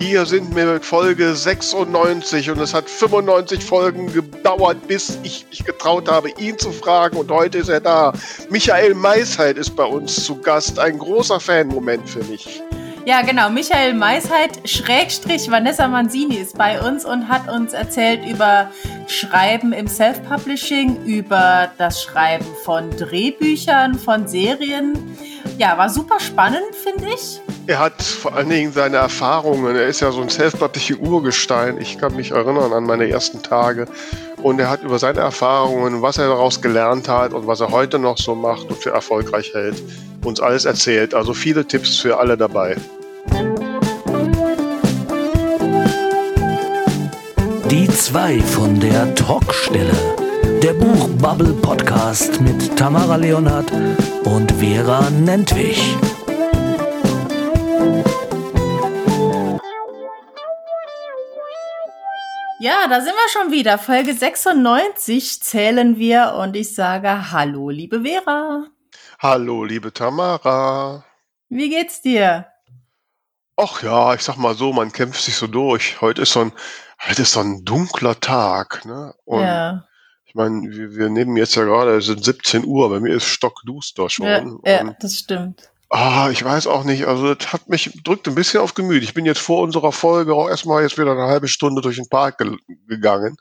Hier sind wir mit Folge 96 und es hat 95 Folgen gedauert, bis ich mich getraut habe, ihn zu fragen und heute ist er da. Michael Meisheit ist bei uns zu Gast. Ein großer Fan-Moment für mich. Ja, genau. Michael Meisheit, Schrägstrich Vanessa Manzini ist bei uns und hat uns erzählt über Schreiben im Self-Publishing, über das Schreiben von Drehbüchern, von Serien. Ja, war super spannend, finde ich. Er hat vor allen Dingen seine Erfahrungen. Er ist ja so ein self-publishing Urgestein. Ich kann mich erinnern an meine ersten Tage. Und er hat über seine Erfahrungen, was er daraus gelernt hat und was er heute noch so macht und für erfolgreich hält, uns alles erzählt. Also viele Tipps für alle dabei. Die zwei von der Talkstelle. Der Buchbubble Podcast mit Tamara Leonhardt und Vera Nentwich. Ja, da sind wir schon wieder. Folge 96 zählen wir und ich sage Hallo, liebe Vera. Hallo, liebe Tamara. Wie geht's dir? Ach ja, ich sag mal so, man kämpft sich so durch. Heute ist so ein, heute ist so ein dunkler Tag, ne? Und ja. ich meine, wir, wir nehmen jetzt ja gerade, es sind 17 Uhr, bei mir ist stockduster schon. Ja, ja das stimmt. Ah, ich weiß auch nicht. Also das hat mich drückt ein bisschen auf Gemüt. Ich bin jetzt vor unserer Folge auch erstmal jetzt wieder eine halbe Stunde durch den Park ge gegangen.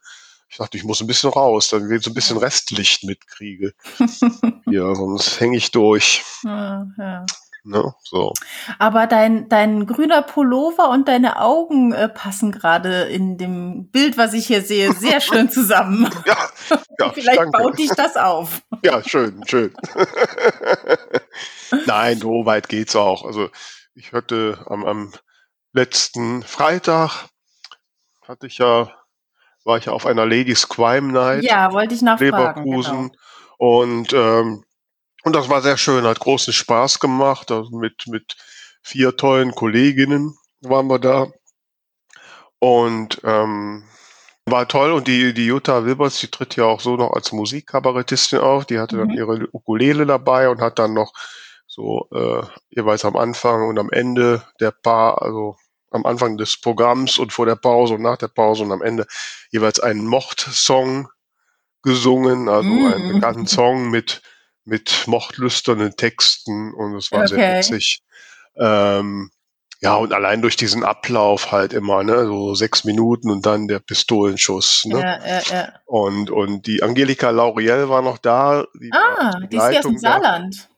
Ich dachte, ich muss ein bisschen raus, damit ich so ein bisschen Restlicht mitkriege. ja, sonst hänge ich durch. Ja, ja. Ne, so. Aber dein, dein grüner Pullover und deine Augen äh, passen gerade in dem Bild, was ich hier sehe, sehr schön zusammen. ja, ja Vielleicht danke. baut dich das auf. Ja, schön, schön. Nein, so weit geht's auch. Also ich hatte am, am letzten Freitag hatte ich ja, war ich ja auf einer Ladies Crime Night. Ja, wollte ich nachfragen. Leverkusen. Genau. Und ähm, und das war sehr schön, hat großen Spaß gemacht. Also mit, mit vier tollen Kolleginnen waren wir da. Und ähm, war toll. Und die, die Jutta Wilbers, die tritt ja auch so noch als Musikkabarettistin auf. Die hatte mhm. dann ihre Ukulele dabei und hat dann noch so äh, jeweils am Anfang und am Ende der Paar, also am Anfang des Programms und vor der Pause und nach der Pause und am Ende jeweils einen Mord-Song gesungen, also mhm. einen bekannten Song mit mit mochtlüsternen Texten und es war okay. sehr witzig. Ähm, ja, und allein durch diesen Ablauf halt immer, ne, so sechs Minuten und dann der Pistolenschuss, ne? Ja, ja, ja. Und, und die Angelika Lauriel war noch da. Die ah, die ist ja aus dem Saarland.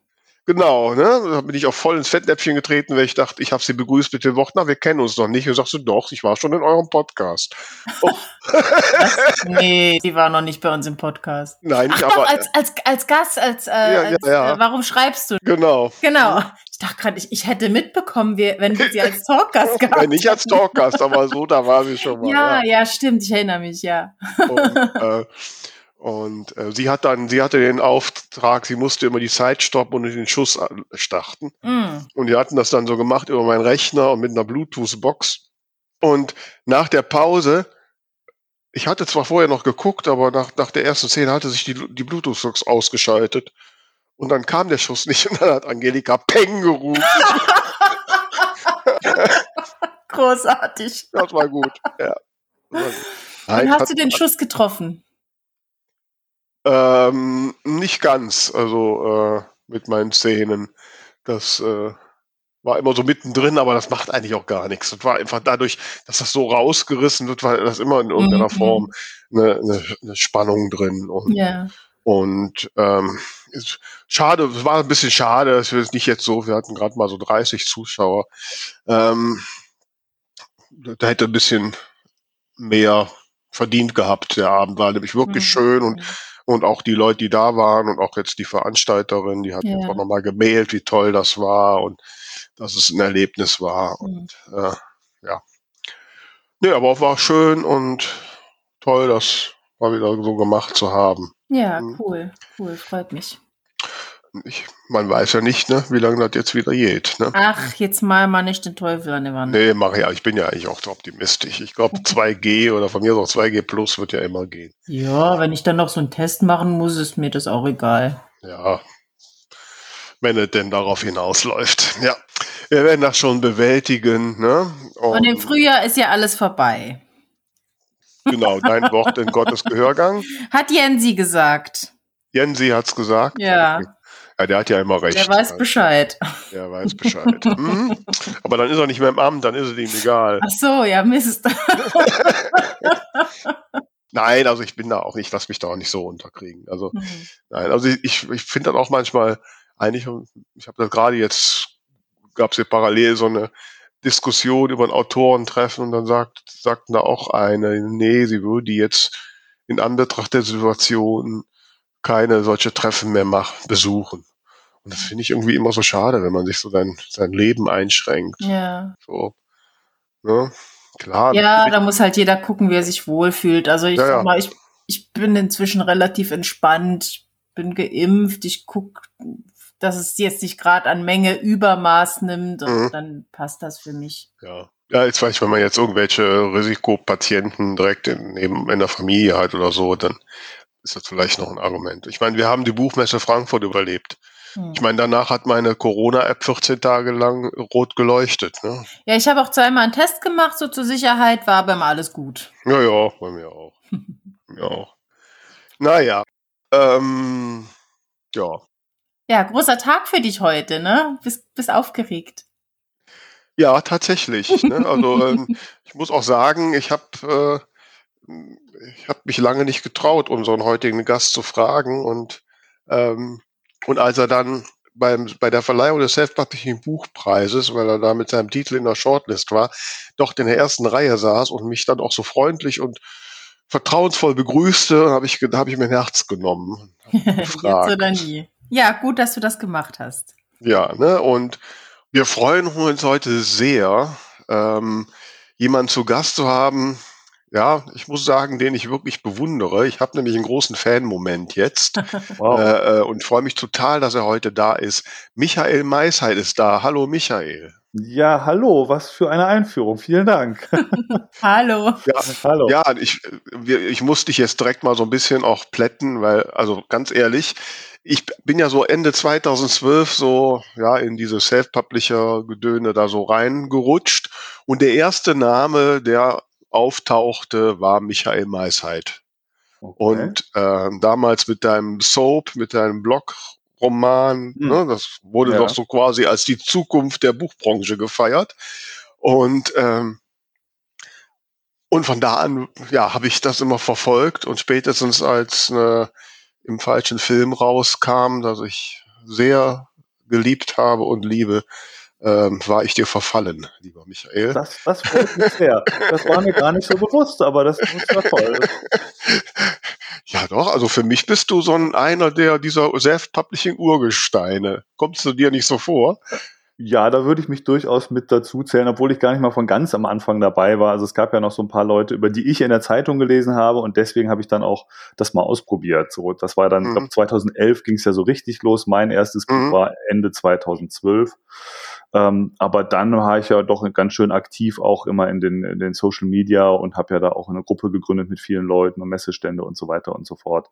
Genau, ne? Da bin ich auch voll ins Fettnäpfchen getreten, weil ich dachte, ich habe sie begrüßt mit dem Wort, na, wir kennen uns noch nicht. Und sagst du, doch, ich war schon in eurem Podcast. Oh. nee, die war noch nicht bei uns im Podcast. Nein, Ach, aber doch, als, als, als Gast, als, äh, ja, als ja. Äh, warum schreibst du? Genau. Genau. Ich dachte gerade, ich, ich hätte mitbekommen, wir, wenn wir sie als Talkgast gehabt hätten. Nicht als Talkgast, aber so, da war sie schon mal. Ja, ja, ja stimmt, ich erinnere mich, ja. Und, äh, und äh, sie hat dann, sie hatte den Auftrag, sie musste immer die Zeit stoppen und den Schuss starten. Mm. Und die hatten das dann so gemacht über meinen Rechner und mit einer Bluetooth-Box. Und nach der Pause, ich hatte zwar vorher noch geguckt, aber nach, nach der ersten Szene hatte sich die, die Bluetooth-Box ausgeschaltet. Und dann kam der Schuss nicht und dann hat Angelika Peng gerufen. Großartig. Das war gut, ja. Nein, hast du den Schuss getroffen? Ähm, nicht ganz, also äh, mit meinen Szenen. Das äh, war immer so mittendrin, aber das macht eigentlich auch gar nichts. Das war einfach dadurch, dass das so rausgerissen wird, war das immer in irgendeiner mhm. Form eine, eine, eine, Spannung drin. Und, ja. und ähm, ist, schade, es war ein bisschen schade, dass wir es nicht jetzt so, wir hatten gerade mal so 30 Zuschauer. Ähm, da hätte ein bisschen mehr verdient gehabt, der Abend war nämlich wirklich mhm. schön und und auch die Leute, die da waren und auch jetzt die Veranstalterin, die hat ja. einfach nochmal gemailt, wie toll das war und dass es ein Erlebnis war. Mhm. Und äh, ja. Nee, aber auch war schön und toll, das mal wieder so gemacht zu haben. Ja, mhm. cool, cool, freut mich. Ich, man weiß ja nicht, ne, wie lange das jetzt wieder geht. Ne? Ach, jetzt mal mal nicht den Teufel an die Wand. Nee, mach ja. Ich bin ja eigentlich auch optimistisch. Ich glaube, 2G oder von mir auch 2G Plus wird ja immer gehen. Ja, wenn ich dann noch so einen Test machen muss, ist mir das auch egal. Ja, wenn es denn darauf hinausläuft. Ja. wir werden das schon bewältigen. Ne? Und, Und im Frühjahr ist ja alles vorbei. Genau, dein Wort in Gottes Gehörgang. Hat Jensi gesagt. Jensi hat's gesagt? Ja. Ja, der hat ja immer recht. Der weiß Bescheid. Der weiß Bescheid. mhm. Aber dann ist er nicht mehr im Amt, dann ist es ihm egal. Ach so, ja, Mist. nein, also ich bin da auch nicht, lass mich da auch nicht so unterkriegen. Also, mhm. nein, also ich, ich finde das auch manchmal eigentlich, ich habe das gerade jetzt, gab es hier parallel so eine Diskussion über ein Autorentreffen und dann sagt, sagten da auch eine, nee, sie würde jetzt in Anbetracht der Situation keine solche Treffen mehr machen, besuchen. Und das finde ich irgendwie immer so schade, wenn man sich so sein, sein Leben einschränkt. Ja. So. Ne? Klar. Ja, da muss halt jeder gucken, wie er sich wohlfühlt. Also ich ja, sag mal, ich, ich bin inzwischen relativ entspannt, bin geimpft, ich guck, dass es jetzt nicht gerade an Menge Übermaß nimmt und mhm. dann passt das für mich. Ja. Ja, jetzt weiß ich, wenn man jetzt irgendwelche Risikopatienten direkt in, neben, in der Familie hat oder so, dann ist das vielleicht noch ein Argument. Ich meine, wir haben die Buchmesse Frankfurt überlebt. Hm. Ich meine, danach hat meine Corona-App 14 Tage lang rot geleuchtet. Ne? Ja, ich habe auch zweimal einen Test gemacht, so zur Sicherheit, war aber immer alles gut. Ja, ja, bei mir auch. mir auch. Naja, ähm, ja. Ja, großer Tag für dich heute, ne? Bist, bist aufgeregt. Ja, tatsächlich. ne? Also ähm, ich muss auch sagen, ich habe äh, ich habe mich lange nicht getraut, unseren heutigen Gast zu fragen und ähm, und als er dann beim, bei der Verleihung des Self-Publishing Buchpreises, weil er da mit seinem Titel in der Shortlist war, doch in der ersten Reihe saß und mich dann auch so freundlich und vertrauensvoll begrüßte, habe ich, hab ich mein Herz genommen. Jetzt oder nie. Ja, gut, dass du das gemacht hast. Ja, ne, und wir freuen uns heute sehr, ähm, jemanden zu Gast zu haben, ja, ich muss sagen, den ich wirklich bewundere. Ich habe nämlich einen großen Fan-Moment jetzt wow. äh, äh, und freue mich total, dass er heute da ist. Michael Meisheit ist da. Hallo Michael. Ja, hallo, was für eine Einführung. Vielen Dank. hallo. Ja, hallo. Ja, ich, ich muss dich jetzt direkt mal so ein bisschen auch plätten, weil, also ganz ehrlich, ich bin ja so Ende 2012 so, ja, in diese Self-Publisher-Gedöne da so reingerutscht. Und der erste Name, der auftauchte, war Michael Meisheit. Okay. Und äh, damals mit deinem Soap, mit deinem Blog-Roman, hm. ne, das wurde ja. doch so quasi als die Zukunft der Buchbranche gefeiert. Und ähm, und von da an, ja, habe ich das immer verfolgt und spätestens als äh, im falschen Film rauskam, dass ich sehr geliebt habe und liebe, ähm, war ich dir verfallen, lieber Michael. Das, das freut mich sehr. Das war mir gar nicht so bewusst, aber das, das war toll. Ja, doch. Also für mich bist du so ein einer der dieser Self-Publishing-Urgesteine. Kommst du dir nicht so vor? Ja, da würde ich mich durchaus mit dazu zählen, obwohl ich gar nicht mal von ganz am Anfang dabei war. Also es gab ja noch so ein paar Leute, über die ich in der Zeitung gelesen habe und deswegen habe ich dann auch das mal ausprobiert. So, das war dann, mhm. ich glaube 2011 ging es ja so richtig los. Mein erstes Buch mhm. war Ende 2012. Ähm, aber dann war ich ja doch ganz schön aktiv auch immer in den, in den Social Media und habe ja da auch eine Gruppe gegründet mit vielen Leuten und Messestände und so weiter und so fort.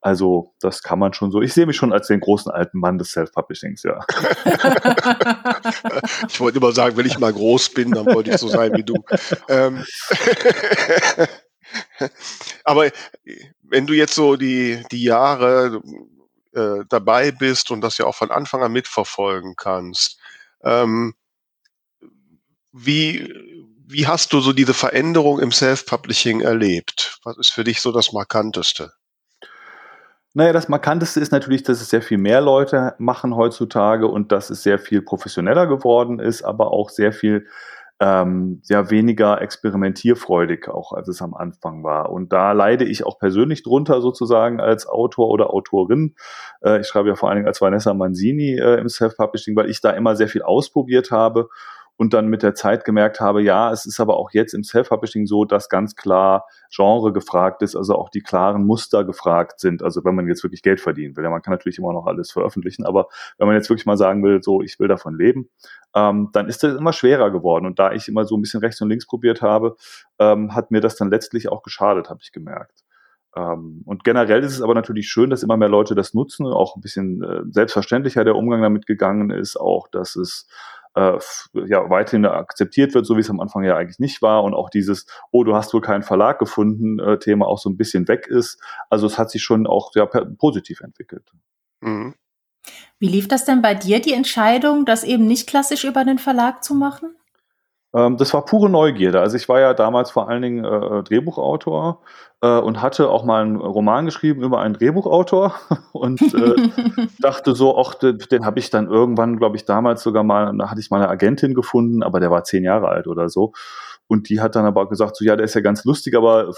Also das kann man schon so. Ich sehe mich schon als den großen alten Mann des Self-Publishings, ja. ich wollte immer sagen, wenn ich mal groß bin, dann wollte ich so sein wie du. Ähm Aber wenn du jetzt so die, die Jahre äh, dabei bist und das ja auch von Anfang an mitverfolgen kannst, ähm, wie, wie hast du so diese Veränderung im Self-Publishing erlebt? Was ist für dich so das Markanteste? Naja, das Markanteste ist natürlich, dass es sehr viel mehr Leute machen heutzutage und dass es sehr viel professioneller geworden ist, aber auch sehr viel ähm, ja weniger experimentierfreudig auch, als es am Anfang war. Und da leide ich auch persönlich drunter sozusagen als Autor oder Autorin. Äh, ich schreibe ja vor allen Dingen als Vanessa Manzini äh, im Self-Publishing, weil ich da immer sehr viel ausprobiert habe und dann mit der Zeit gemerkt habe, ja, es ist aber auch jetzt im Self-Publishing so, dass ganz klar Genre gefragt ist, also auch die klaren Muster gefragt sind. Also wenn man jetzt wirklich Geld verdienen will, ja, man kann natürlich immer noch alles veröffentlichen, aber wenn man jetzt wirklich mal sagen will, so ich will davon leben, ähm, dann ist das immer schwerer geworden. Und da ich immer so ein bisschen rechts und links probiert habe, ähm, hat mir das dann letztlich auch geschadet, habe ich gemerkt. Ähm, und generell ist es aber natürlich schön, dass immer mehr Leute das nutzen, auch ein bisschen äh, selbstverständlicher der Umgang damit gegangen ist, auch dass es äh, ja weiterhin akzeptiert wird, so wie es am Anfang ja eigentlich nicht war und auch dieses, oh, du hast wohl keinen Verlag gefunden, äh, Thema auch so ein bisschen weg ist. Also es hat sich schon auch ja, positiv entwickelt. Mhm. Wie lief das denn bei dir, die Entscheidung, das eben nicht klassisch über den Verlag zu machen? Ähm, das war pure Neugierde. Also ich war ja damals vor allen Dingen äh, Drehbuchautor äh, und hatte auch mal einen Roman geschrieben über einen Drehbuchautor und äh, dachte so, ach, den, den habe ich dann irgendwann, glaube ich, damals sogar mal, da hatte ich mal eine Agentin gefunden, aber der war zehn Jahre alt oder so. Und die hat dann aber gesagt, so ja, der ist ja ganz lustig, aber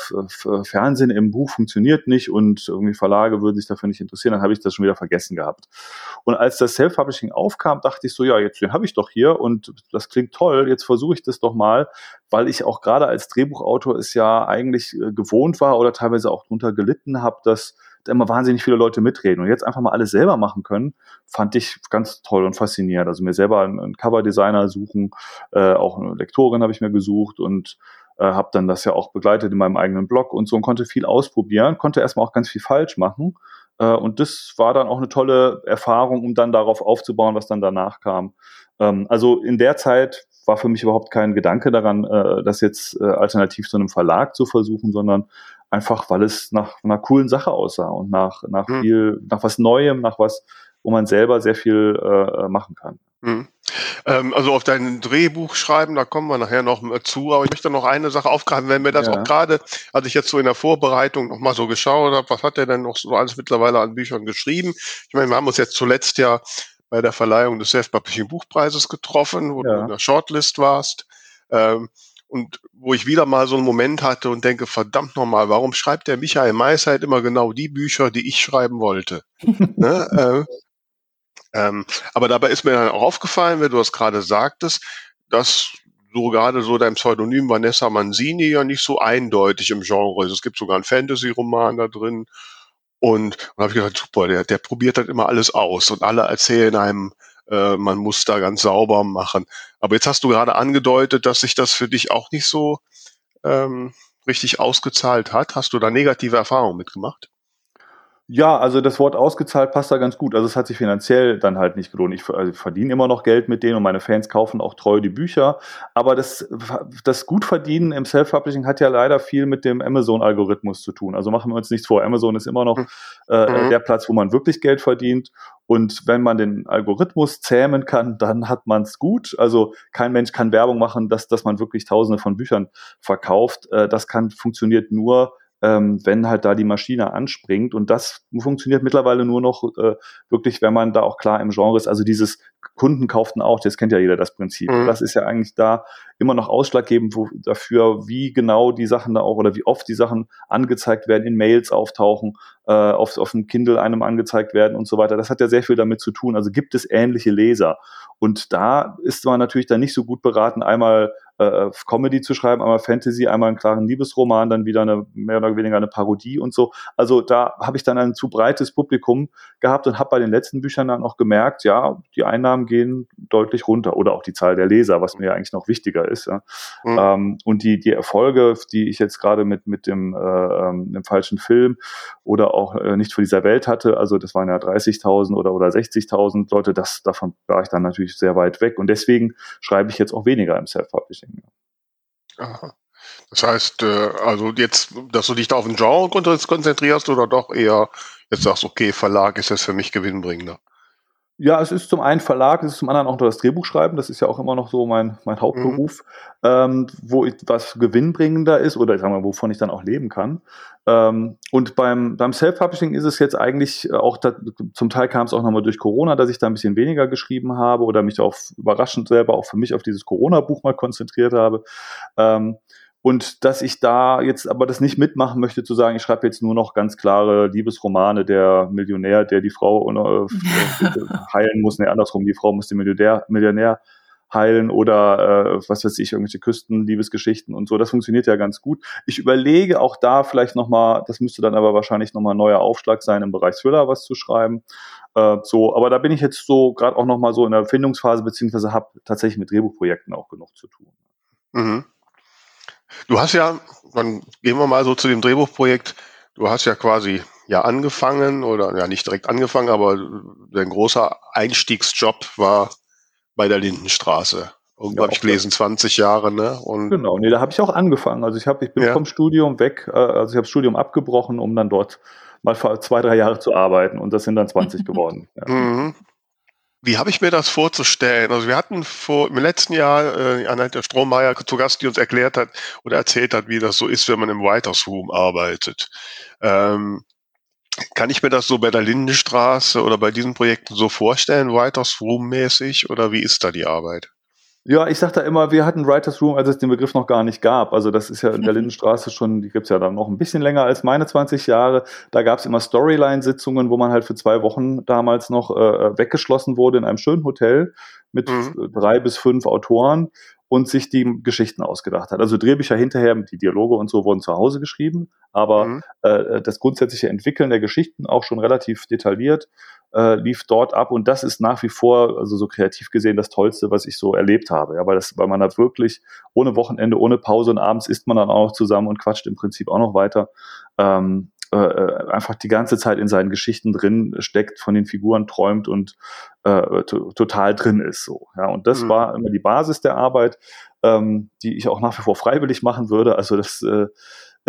Fernsehen im Buch funktioniert nicht und irgendwie Verlage würden sich dafür nicht interessieren. Dann habe ich das schon wieder vergessen gehabt. Und als das Self-Publishing aufkam, dachte ich so, ja, jetzt den habe ich doch hier und das klingt toll, jetzt versuche ich das doch mal, weil ich auch gerade als Drehbuchautor es ja eigentlich äh, gewohnt war oder teilweise auch drunter gelitten habe, dass immer wahnsinnig viele Leute mitreden und jetzt einfach mal alles selber machen können, fand ich ganz toll und faszinierend. Also mir selber einen, einen Coverdesigner suchen, äh, auch eine Lektorin habe ich mir gesucht und äh, habe dann das ja auch begleitet in meinem eigenen Blog und so und konnte viel ausprobieren, konnte erstmal auch ganz viel falsch machen. Äh, und das war dann auch eine tolle Erfahrung, um dann darauf aufzubauen, was dann danach kam. Ähm, also in der Zeit war für mich überhaupt kein Gedanke daran, äh, das jetzt äh, alternativ zu einem Verlag zu versuchen, sondern einfach, weil es nach einer coolen Sache aussah und nach, nach mhm. viel, nach was Neuem, nach was, wo man selber sehr viel äh, machen kann. Mhm. Ähm, also auf dein Drehbuch schreiben, da kommen wir nachher noch zu, aber ich möchte noch eine Sache aufgreifen, wenn mir das ja. auch gerade, als ich jetzt so in der Vorbereitung noch mal so geschaut habe, was hat der denn noch so alles mittlerweile an Büchern geschrieben? Ich meine, wir haben uns jetzt zuletzt ja bei der Verleihung des Self-Publishing Buchpreises getroffen, wo ja. du in der Shortlist warst. Ähm, und wo ich wieder mal so einen Moment hatte und denke, verdammt nochmal, warum schreibt der Michael Meisheit immer genau die Bücher, die ich schreiben wollte? ne? äh, ähm, aber dabei ist mir dann auch aufgefallen, wenn du das gerade sagtest, dass so gerade so dein Pseudonym Vanessa Manzini ja nicht so eindeutig im Genre ist. Es gibt sogar einen Fantasy-Roman da drin. Und, und habe ich gedacht, super, der, der probiert halt immer alles aus und alle erzählen einem, äh, man muss da ganz sauber machen. Aber jetzt hast du gerade angedeutet, dass sich das für dich auch nicht so ähm, richtig ausgezahlt hat. Hast du da negative Erfahrungen mitgemacht? Ja, also das Wort ausgezahlt passt da ganz gut. Also es hat sich finanziell dann halt nicht gelohnt. Ich also verdiene immer noch Geld mit denen und meine Fans kaufen auch treu die Bücher. Aber das, das Gutverdienen im Self-Publishing hat ja leider viel mit dem Amazon-Algorithmus zu tun. Also machen wir uns nichts vor. Amazon ist immer noch hm. äh, mhm. der Platz, wo man wirklich Geld verdient. Und wenn man den Algorithmus zähmen kann, dann hat man es gut. Also kein Mensch kann Werbung machen, dass, dass man wirklich Tausende von Büchern verkauft. Äh, das kann funktioniert nur, ähm, wenn halt da die Maschine anspringt. Und das funktioniert mittlerweile nur noch äh, wirklich, wenn man da auch klar im Genre ist. Also dieses Kunden kauften auch, das kennt ja jeder das Prinzip. Mhm. Das ist ja eigentlich da immer noch ausschlaggebend wo, dafür, wie genau die Sachen da auch oder wie oft die Sachen angezeigt werden, in Mails auftauchen, äh, auf, auf dem Kindle einem angezeigt werden und so weiter. Das hat ja sehr viel damit zu tun. Also gibt es ähnliche Leser. Und da ist man natürlich dann nicht so gut beraten, einmal äh, Comedy zu schreiben, einmal Fantasy, einmal einen klaren Liebesroman, dann wieder eine mehr oder weniger eine Parodie und so. Also da habe ich dann ein zu breites Publikum gehabt und habe bei den letzten Büchern dann auch gemerkt, ja, die Einnahmen gehen deutlich runter oder auch die Zahl der Leser, was mir eigentlich noch wichtiger ist. Ja. Mhm. Ähm, und die, die Erfolge, die ich jetzt gerade mit, mit dem, äh, ähm, dem falschen Film oder auch äh, nicht für dieser Welt hatte, also das waren ja 30.000 oder, oder 60.000 Leute, das, davon war ich dann natürlich sehr weit weg. Und deswegen schreibe ich jetzt auch weniger im Self-Publishing. Aha. Das heißt, äh, also jetzt, dass du dich da auf ein Genre konzentrierst oder doch eher jetzt sagst, okay, Verlag ist jetzt für mich gewinnbringender? Ja, es ist zum einen Verlag, es ist zum anderen auch das Drehbuch schreiben. Das ist ja auch immer noch so mein, mein Hauptberuf, mhm. ähm, wo ich, was gewinnbringender ist oder sagen wir, wovon ich dann auch leben kann. Ähm, und beim, beim Self-Publishing ist es jetzt eigentlich auch, da, zum Teil kam es auch nochmal durch Corona, dass ich da ein bisschen weniger geschrieben habe oder mich auch überraschend selber auch für mich auf dieses Corona-Buch mal konzentriert habe. Ähm, und dass ich da jetzt aber das nicht mitmachen möchte, zu sagen, ich schreibe jetzt nur noch ganz klare Liebesromane, der Millionär, der die Frau äh, heilen muss, nee, andersrum, die Frau muss den Millionär, Millionär heilen oder äh, was weiß ich, irgendwelche Küstenliebesgeschichten und so. Das funktioniert ja ganz gut. Ich überlege auch da vielleicht nochmal, das müsste dann aber wahrscheinlich nochmal ein neuer Aufschlag sein, im Bereich Thriller was zu schreiben. Äh, so, aber da bin ich jetzt so gerade auch nochmal so in der Findungsphase, beziehungsweise habe tatsächlich mit Drehbuchprojekten auch genug zu tun. Mhm. Du hast ja, dann gehen wir mal so zu dem Drehbuchprojekt. Du hast ja quasi ja angefangen oder ja nicht direkt angefangen, aber dein großer Einstiegsjob war bei der Lindenstraße. Irgendwann Ja, habe ich gelesen, 20 Jahre, ne? Und Genau, nee, da habe ich auch angefangen. Also ich habe, ich bin Ja. vom Studium weg, äh, also ich habe das Studium abgebrochen, um dann dort mal zwei, drei Jahre zu arbeiten und das sind dann 20 geworden. Ja. Mhm. Wie habe ich mir das vorzustellen? Also wir hatten vor im letzten Jahr äh, Annette Strohmeier zu Gast, die uns erklärt hat oder erzählt hat, wie das so ist, wenn man im Writers Room arbeitet. Ähm, kann ich mir das so bei der Lindenstraße oder bei diesen Projekten so vorstellen, Writers Room mäßig oder wie ist da die Arbeit? Ja, ich sage da immer, wir hatten Writers Room, als es den Begriff noch gar nicht gab. Also das ist ja in der Lindenstraße schon, die gibt's ja dann noch ein bisschen länger als meine 20 Jahre. Da gab's immer Storyline-Sitzungen, wo man halt für zwei Wochen damals noch äh, weggeschlossen wurde in einem schönen Hotel mit Mhm. drei bis fünf Autoren und sich die Geschichten ausgedacht hat. Also Drehbücher hinterher, die Dialoge und so wurden zu Hause geschrieben, aber Mhm. äh, das grundsätzliche Entwickeln der Geschichten auch schon relativ detailliert äh, lief dort ab und das ist nach wie vor, also so kreativ gesehen, das Tollste, was ich so erlebt habe. Ja, weil das, weil man da wirklich ohne Wochenende, ohne Pause und abends isst man dann auch noch zusammen und quatscht im Prinzip auch noch weiter. Ähm, äh, äh, einfach die ganze Zeit in seinen Geschichten drin steckt, von den Figuren träumt und äh, to total drin ist. So, ja, und das Mhm. war immer die Basis der Arbeit, ähm, die ich auch nach wie vor freiwillig machen würde. Also das äh,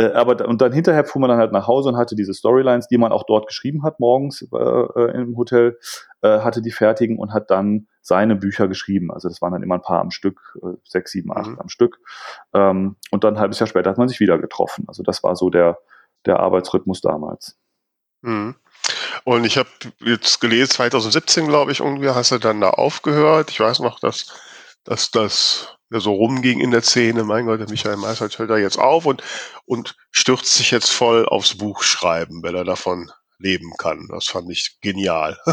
aber da- und dann hinterher fuhr man dann halt nach Hause und hatte diese Storylines, die man auch dort geschrieben hat morgens äh, äh, im Hotel, äh, hatte die fertigen und hat dann seine Bücher geschrieben. Also das waren dann immer ein paar am Stück, äh, sechs, sieben, acht Mhm. am Stück. Ähm, und dann ein halbes Jahr später hat man sich wieder getroffen. Also das war so der der Arbeitsrhythmus damals. Mhm. Und ich habe jetzt gelesen, 2017, glaube ich, irgendwie hast du dann da aufgehört. Ich weiß noch, dass, dass das ja so rumging in der Szene. Mein Gott, der Michael Meissert hört da jetzt auf und, und stürzt sich jetzt voll aufs Buch schreiben, weil er davon leben kann. Das fand ich genial.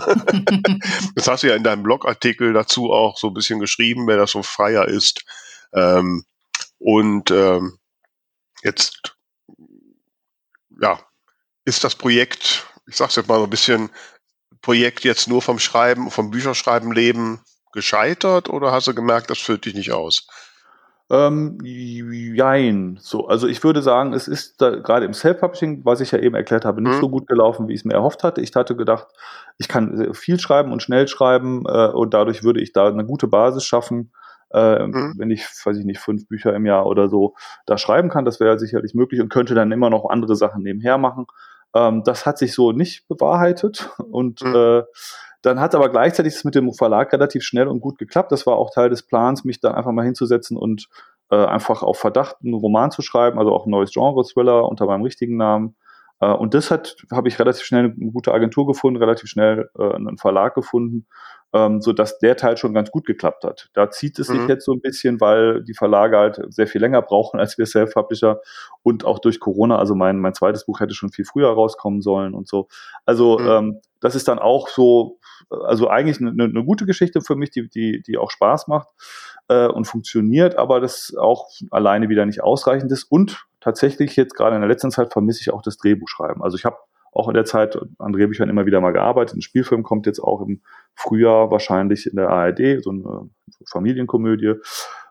Das hast du ja in deinem Blogartikel dazu auch so ein bisschen geschrieben, wer das so freier ist. Ähm, und ähm, jetzt, ja, ist das Projekt, ich sag's jetzt mal so ein bisschen, Projekt jetzt nur vom Schreiben, vom Bücherschreiben leben gescheitert oder hast du gemerkt, das führt dich nicht aus? Ähm, jein. So, also ich würde sagen, es ist da, gerade im Self-Publishing, was ich ja eben erklärt habe, nicht Mhm. so gut gelaufen, wie ich es mir erhofft hatte. Ich hatte gedacht, ich kann sehr viel schreiben und schnell schreiben äh, und dadurch würde ich da eine gute Basis schaffen, äh, Mhm. wenn ich, weiß ich nicht, fünf Bücher im Jahr oder so da schreiben kann. Das wäre sicherlich möglich und könnte dann immer noch andere Sachen nebenher machen. Ähm, das hat sich so nicht bewahrheitet und Mhm. äh, dann hat aber gleichzeitig es mit dem Verlag relativ schnell und gut geklappt. Das war auch Teil des Plans, mich da einfach mal hinzusetzen und äh, einfach auf Verdacht einen Roman zu schreiben, also auch ein neues Genre-Thriller unter meinem richtigen Namen. Äh, und das hat, habe ich relativ schnell eine gute Agentur gefunden, relativ schnell äh, einen Verlag gefunden, ähm, so dass der Teil schon ganz gut geklappt hat. Da zieht es sich Mhm. jetzt so ein bisschen, weil die Verlage halt sehr viel länger brauchen als wir Self-Publisher und auch durch Corona. Also mein, mein zweites Buch hätte schon viel früher rauskommen sollen und so. Also Mhm. ähm, das ist dann auch so, also eigentlich eine, eine gute Geschichte für mich, die, die, die auch Spaß macht äh, und funktioniert, aber das auch alleine wieder nicht ausreichend ist. Und tatsächlich jetzt gerade in der letzten Zeit vermisse ich auch das Drehbuchschreiben. Also ich habe auch in der Zeit an Drehbüchern immer wieder mal gearbeitet. Ein Spielfilm kommt jetzt auch im Frühjahr wahrscheinlich in der ARD, so eine Familienkomödie.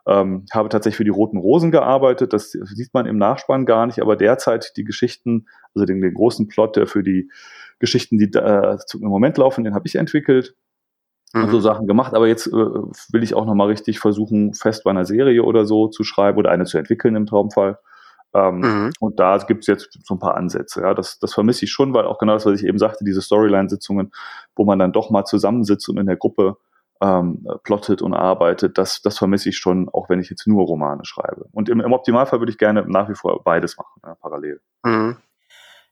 Ähm, habe tatsächlich für die Roten Rosen gearbeitet. Das sieht man im Nachspann gar nicht, aber derzeit die Geschichten, also den, den großen Plot, der für die Geschichten, die äh, im Moment laufen, den habe ich entwickelt und so Mhm. Sachen gemacht. Aber jetzt äh, will ich auch nochmal richtig versuchen, fest bei einer Serie oder so zu schreiben oder eine zu entwickeln im Traumfall. Ähm, Mhm. Und da gibt's jetzt so ein paar Ansätze. Ja, das, das vermisse ich schon, weil auch genau das, was ich eben sagte, diese Storyline-Sitzungen, wo man dann doch mal zusammensitzt und in der Gruppe ähm, plottet und arbeitet, das, das vermisse ich schon, auch wenn ich jetzt nur Romane schreibe. Und im, im Optimalfall würde ich gerne nach wie vor beides machen, ja, parallel. Mhm.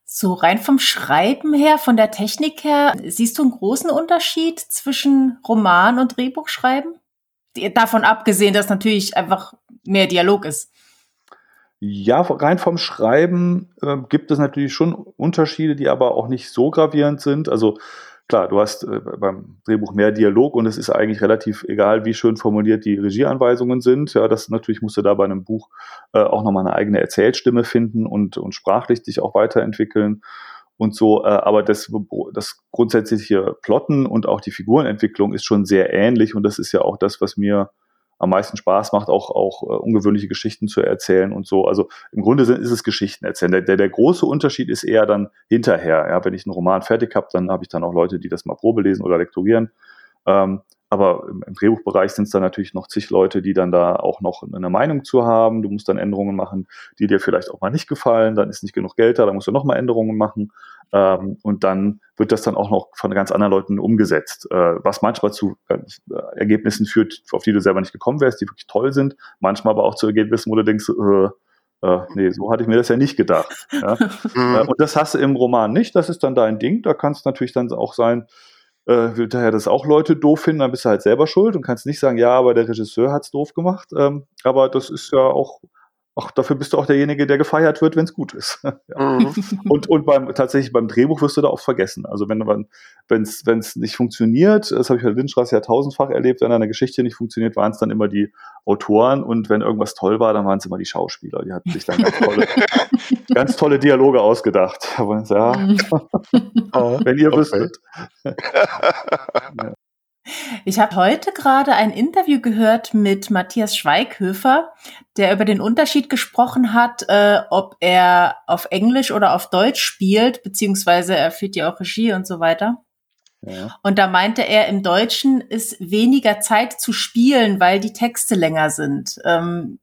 So rein vom Schreiben her, von der Technik her, siehst du einen großen Unterschied zwischen Roman und Drehbuchschreiben? Davon abgesehen, dass natürlich einfach mehr Dialog ist. Ja, rein vom Schreiben äh, gibt es natürlich schon Unterschiede, die aber auch nicht so gravierend sind. Also klar, du hast äh, beim Drehbuch mehr Dialog und es ist eigentlich relativ egal, wie schön formuliert die Regieanweisungen sind. Ja, das natürlich musst du da bei einem Buch äh, auch nochmal eine eigene Erzählstimme finden und, und sprachlich dich auch weiterentwickeln und so. Äh, aber das, das grundsätzliche Plotten und auch die Figurenentwicklung ist schon sehr ähnlich und das ist ja auch das, was mir am meisten Spaß macht, auch, auch äh, ungewöhnliche Geschichten zu erzählen und so. Also im Grunde sind, ist es Geschichten erzählen. Der, der, der große Unterschied ist eher dann hinterher. Ja, wenn ich einen Roman fertig habe, dann habe ich dann auch Leute, die das mal Probe lesen oder lektorieren. Ähm, aber im, im Drehbuchbereich sind es dann natürlich noch zig Leute, die dann da auch noch eine Meinung zu haben. Du musst dann Änderungen machen, die dir vielleicht auch mal nicht gefallen. Dann ist nicht genug Geld da, dann musst du noch mal Änderungen machen. Ähm, und dann wird das dann auch noch von ganz anderen Leuten umgesetzt, äh, was manchmal zu äh, Ergebnissen führt, auf die du selber nicht gekommen wärst, die wirklich toll sind. Manchmal aber auch zu Ergebnissen, wo du denkst, äh, äh, nee, so hatte ich mir das ja nicht gedacht. Ja? Äh, und das hast du im Roman nicht, das ist dann dein Ding. Da kann es natürlich dann auch sein, äh, daher das auch Leute doof finden, dann bist du halt selber schuld und kannst nicht sagen, ja, aber der Regisseur hat's doof gemacht. Ähm, aber das ist ja auch Ach, dafür bist du auch derjenige, der gefeiert wird, wenn es gut ist. ja. mhm. Und, und beim, tatsächlich beim Drehbuch wirst du da auch vergessen. Also wenn es wenn's nicht funktioniert, das habe ich bei Lindstraße ja tausendfach erlebt, wenn eine Geschichte nicht funktioniert, waren es dann immer die Autoren und wenn irgendwas toll war, dann waren es immer die Schauspieler. Die hatten sich dann ganz tolle, ganz tolle Dialoge ausgedacht. Aber, ja, mhm. wenn ihr wüsstet. ja. Ich habe heute gerade ein Interview gehört mit Matthias Schweighöfer, der über den Unterschied gesprochen hat, äh, ob er auf Englisch oder auf Deutsch spielt, beziehungsweise er führt ja auch Regie und so weiter. Ja. Und da meinte er, im Deutschen ist weniger Zeit zu spielen, weil die Texte länger sind. Ähm,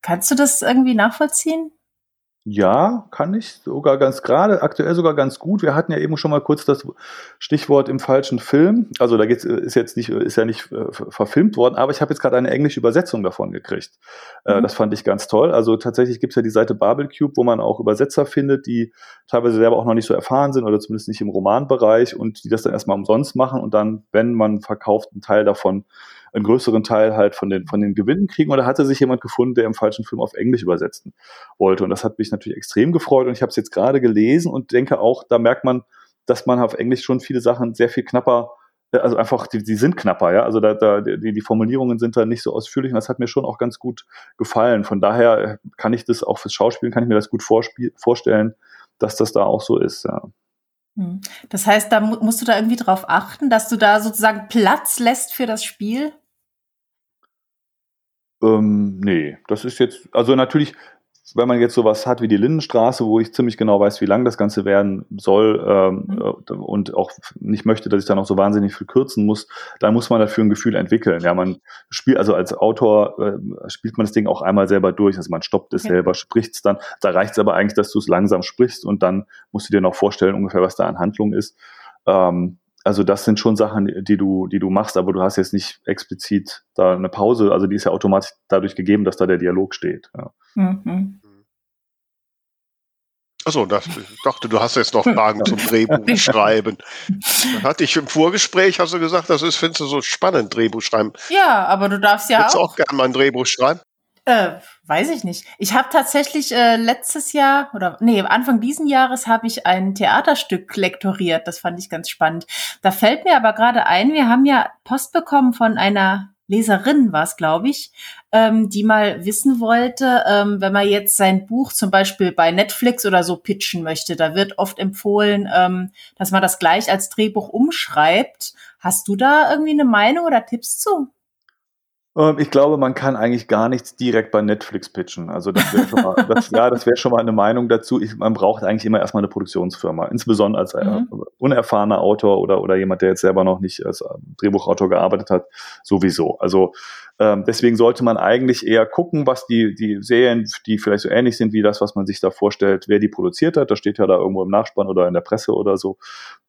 kannst du das irgendwie nachvollziehen? Ja, kann ich sogar ganz gerade, aktuell sogar ganz gut. Wir hatten ja eben schon mal kurz das Stichwort im falschen Film. Also da geht's, ist jetzt nicht, ist ja nicht äh, verfilmt worden, aber ich habe jetzt gerade eine englische Übersetzung davon gekriegt. Äh, mhm. das fand ich ganz toll. Also tatsächlich gibt's ja die Seite Babelcube, wo man auch Übersetzer findet, die teilweise selber auch noch nicht so erfahren sind oder zumindest nicht im Romanbereich und die das dann erstmal umsonst machen und dann, wenn man verkauft, einen Teil davon einen größeren Teil halt von den, von den Gewinnen kriegen oder hatte sich jemand gefunden, der im falschen Film auf Englisch übersetzen wollte. Und das hat mich natürlich extrem gefreut und ich habe es jetzt gerade gelesen und denke auch, da merkt man, dass man auf Englisch schon viele Sachen sehr viel knapper äh, also einfach, die, die sind knapper, ja. Also da, da die, die Formulierungen sind da nicht so ausführlich und das hat mir schon auch ganz gut gefallen. Von daher kann ich das auch fürs Schauspielen, kann ich mir das gut vorstellen, dass das da auch so ist, ja. Hm. Das heißt, da musst du da irgendwie drauf achten, dass du da sozusagen Platz lässt für das Spiel? Ähm, nee, das ist jetzt, also natürlich, wenn man jetzt sowas hat wie die Lindenstraße, wo ich ziemlich genau weiß, wie lang das Ganze werden soll ähm, mhm. Äh, und auch nicht möchte, dass ich da noch so wahnsinnig viel kürzen muss, dann muss man dafür ein Gefühl entwickeln. Ja, man spielt, also als Autor äh, spielt man das Ding auch einmal selber durch, also man stoppt es ja. selber, spricht es dann. Da reicht es aber eigentlich, dass du es langsam sprichst und dann musst du dir noch vorstellen, ungefähr, was da an Handlung ist. Ähm, also das sind schon Sachen, die du, die du machst, aber du hast jetzt nicht explizit da eine Pause, also die ist ja automatisch dadurch gegeben, dass da der Dialog steht. Ja. Mhm. Achso, das, ich dachte, du hast jetzt noch Fragen zum Drehbuch schreiben. Hatte ich im Vorgespräch, hast du gesagt, das ist, findest du so spannend, Drehbuch schreiben. Ja, aber du darfst ja Willst auch. auch gerne mal ein Drehbuch schreiben? Äh, weiß ich nicht. Ich habe tatsächlich äh, letztes Jahr oder nee, Anfang diesen Jahres habe ich ein Theaterstück lektoriert. Das fand ich ganz spannend. Da fällt mir aber gerade ein, wir haben ja Post bekommen von einer Leserin, war es, glaube ich, ähm, die mal wissen wollte, ähm, wenn man jetzt sein Buch zum Beispiel bei Netflix oder so pitchen möchte, da wird oft empfohlen, ähm, dass man das gleich als Drehbuch umschreibt. Hast du da irgendwie eine Meinung oder Tipps zu? Ähm, ich glaube, man kann eigentlich gar nichts direkt bei Netflix pitchen. Also das wäre schon mal, das, ja, das wäre schon mal eine Meinung dazu. Ich, man braucht eigentlich immer erstmal eine Produktionsfirma, insbesondere als äh, mhm. unerfahrener Autor oder oder jemand, der jetzt selber noch nicht als äh, Drehbuchautor gearbeitet hat, sowieso. Also ähm, deswegen sollte man eigentlich eher gucken, was die die Serien, die vielleicht so ähnlich sind wie das, was man sich da vorstellt, wer die produziert hat. Das steht ja da irgendwo im Nachspann oder in der Presse oder so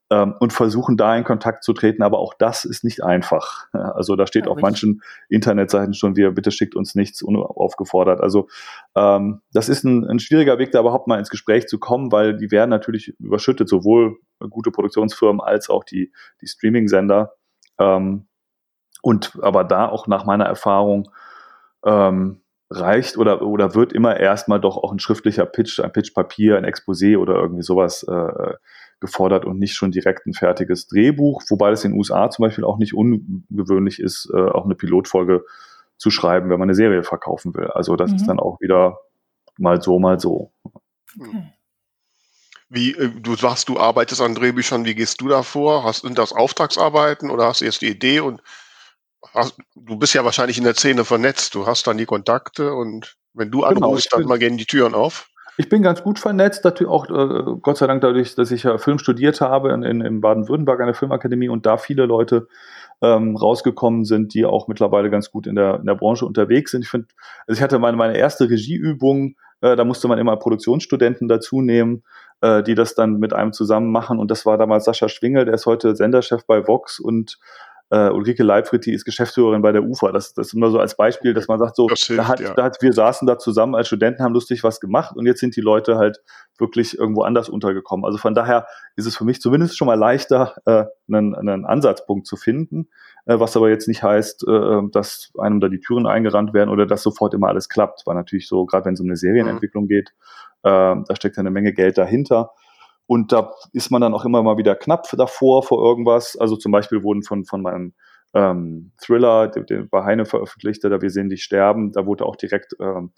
und versuchen da in Kontakt zu treten. Aber auch das ist nicht einfach. Also da steht auf manchen Internetseiten schon wieder, bitte schickt uns nichts unaufgefordert. Also ähm, das ist ein, ein schwieriger Weg, da überhaupt mal ins Gespräch zu kommen, weil die werden natürlich überschüttet, sowohl gute Produktionsfirmen als auch die, die Streaming-Sender. Ähm, und aber da auch nach meiner Erfahrung ähm, reicht oder, oder wird immer erstmal doch auch ein schriftlicher Pitch, ein Pitchpapier, ein Exposé oder irgendwie sowas äh, gefordert und nicht schon direkt ein fertiges Drehbuch, wobei das in den USA zum Beispiel auch nicht ungewöhnlich ist, äh, auch eine Pilotfolge zu schreiben, wenn man eine Serie verkaufen will. Also das mhm. ist dann auch wieder mal so, mal so. Okay. Wie, äh, du sagst, du arbeitest an Drehbüchern, wie gehst du da vor? Hast, sind das Auftragsarbeiten oder hast du jetzt die Idee und hast, du bist ja wahrscheinlich in der Szene vernetzt, du hast dann die Kontakte und wenn du genau, anrufst, dann mal gehen die Türen auf. Ich bin ganz gut vernetzt, natürlich auch äh, Gott sei Dank dadurch, dass ich ja Film studiert habe in, in, in Baden-Württemberg an der Filmakademie und da viele Leute ähm, rausgekommen sind, die auch mittlerweile ganz gut in der, in der Branche unterwegs sind. Ich finde, also ich hatte meine, meine erste Regieübung, äh, da musste man immer Produktionsstudenten dazu nehmen, äh, die das dann mit einem zusammen machen. Und das war damals Sascha Schwingel, der ist heute Senderchef bei Vox und äh, Ulrike Leibfried, die ist Geschäftsführerin bei der UFA. Das, das ist immer so als Beispiel, dass man sagt, so, hilft, da, hat, ja. da hat, wir saßen da zusammen als Studenten, haben lustig was gemacht und jetzt sind die Leute halt wirklich irgendwo anders untergekommen. Also von daher ist es für mich zumindest schon mal leichter, äh, einen, einen Ansatzpunkt zu finden, äh, was aber jetzt nicht heißt, äh, dass einem da die Türen eingerannt werden oder dass sofort immer alles klappt. Weil natürlich so, gerade wenn es um eine Serienentwicklung mhm. geht, äh, da steckt eine Menge Geld dahinter. Und da ist man dann auch immer mal wieder knapp davor vor irgendwas. Also zum Beispiel wurden von, von meinem ähm, Thriller, den, den bei Heine veröffentlichte, da Wir sehen dich sterben, da wurde auch direkt ähm,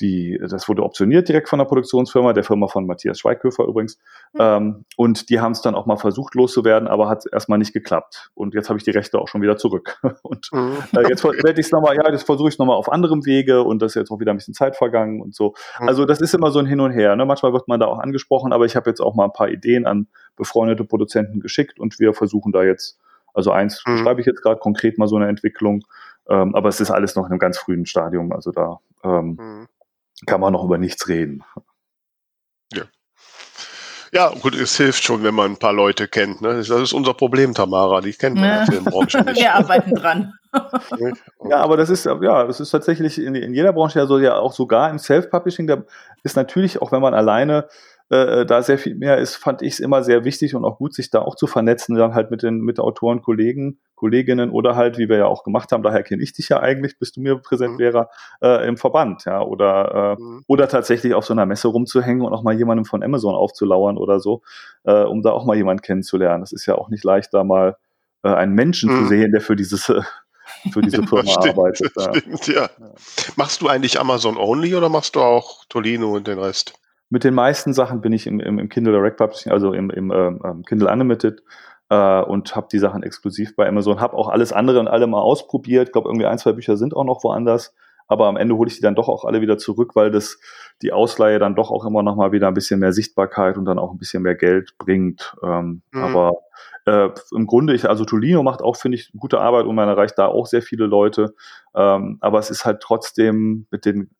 die, das wurde optioniert direkt von der Produktionsfirma, der Firma von Matthias Schweighöfer übrigens. Mhm. Ähm, und die haben es dann auch mal versucht loszuwerden, aber hat erstmal nicht geklappt. Und jetzt habe ich die Rechte auch schon wieder zurück. und mhm. äh, jetzt werde ich es nochmal, ja, das versuche ich nochmal auf anderem Wege und das ist jetzt auch wieder ein bisschen Zeit vergangen und so. Mhm. Also das ist immer so ein Hin und Her. Ne? Manchmal wird man da auch angesprochen, aber ich habe jetzt auch mal ein paar Ideen an befreundete Produzenten geschickt und wir versuchen da jetzt, also eins mhm. schreibe ich jetzt gerade konkret mal so eine Entwicklung, ähm, aber es ist alles noch in einem ganz frühen Stadium. Also da ähm, mhm kann man noch über nichts reden. Ja. Ja, gut, es hilft schon, wenn man ein paar Leute kennt. Ne? Das ist unser Problem, Tamara. Die kennen wir ja. in der Filmbranche nicht. Wir arbeiten dran. ja, aber das ist ja, das ist tatsächlich in, in jeder Branche ja so, ja auch sogar im Self-Publishing. Da ist natürlich auch, wenn man alleine äh, da sehr viel mehr ist, fand ich es immer sehr wichtig und auch gut, sich da auch zu vernetzen, dann halt mit den mit Autoren, Kollegen, Kolleginnen oder halt, wie wir ja auch gemacht haben, daher kenne ich dich ja eigentlich, bist du mir präsent, mhm. wäre äh, im Verband, ja, oder äh, mhm. oder tatsächlich auf so einer Messe rumzuhängen und auch mal jemandem von Amazon aufzulauern oder so, äh, um da auch mal jemanden kennenzulernen. Das ist ja auch nicht leicht, da mal äh, einen Menschen mhm. zu sehen, der für dieses äh, für diese Firma stimmt, arbeitet. Ja. Stimmt, ja. ja. Machst du eigentlich Amazon only oder machst du auch Tolino und den Rest? Mit den meisten Sachen bin ich im, im, im Kindle Direct Publishing, also im, im ähm, ähm, Kindle Unlimited äh, und habe die Sachen exklusiv bei Amazon. Habe auch alles andere und alle mal ausprobiert. Ich glaube, irgendwie ein, zwei Bücher sind auch noch woanders. Aber am Ende hole ich die dann doch auch alle wieder zurück, weil das die Ausleihe dann doch auch immer noch mal wieder ein bisschen mehr Sichtbarkeit und dann auch ein bisschen mehr Geld bringt. Ähm, mhm. Aber äh, im Grunde, ich, also Tolino macht auch, finde ich, gute Arbeit und man erreicht da auch sehr viele Leute. Ähm, aber es ist halt trotzdem mit den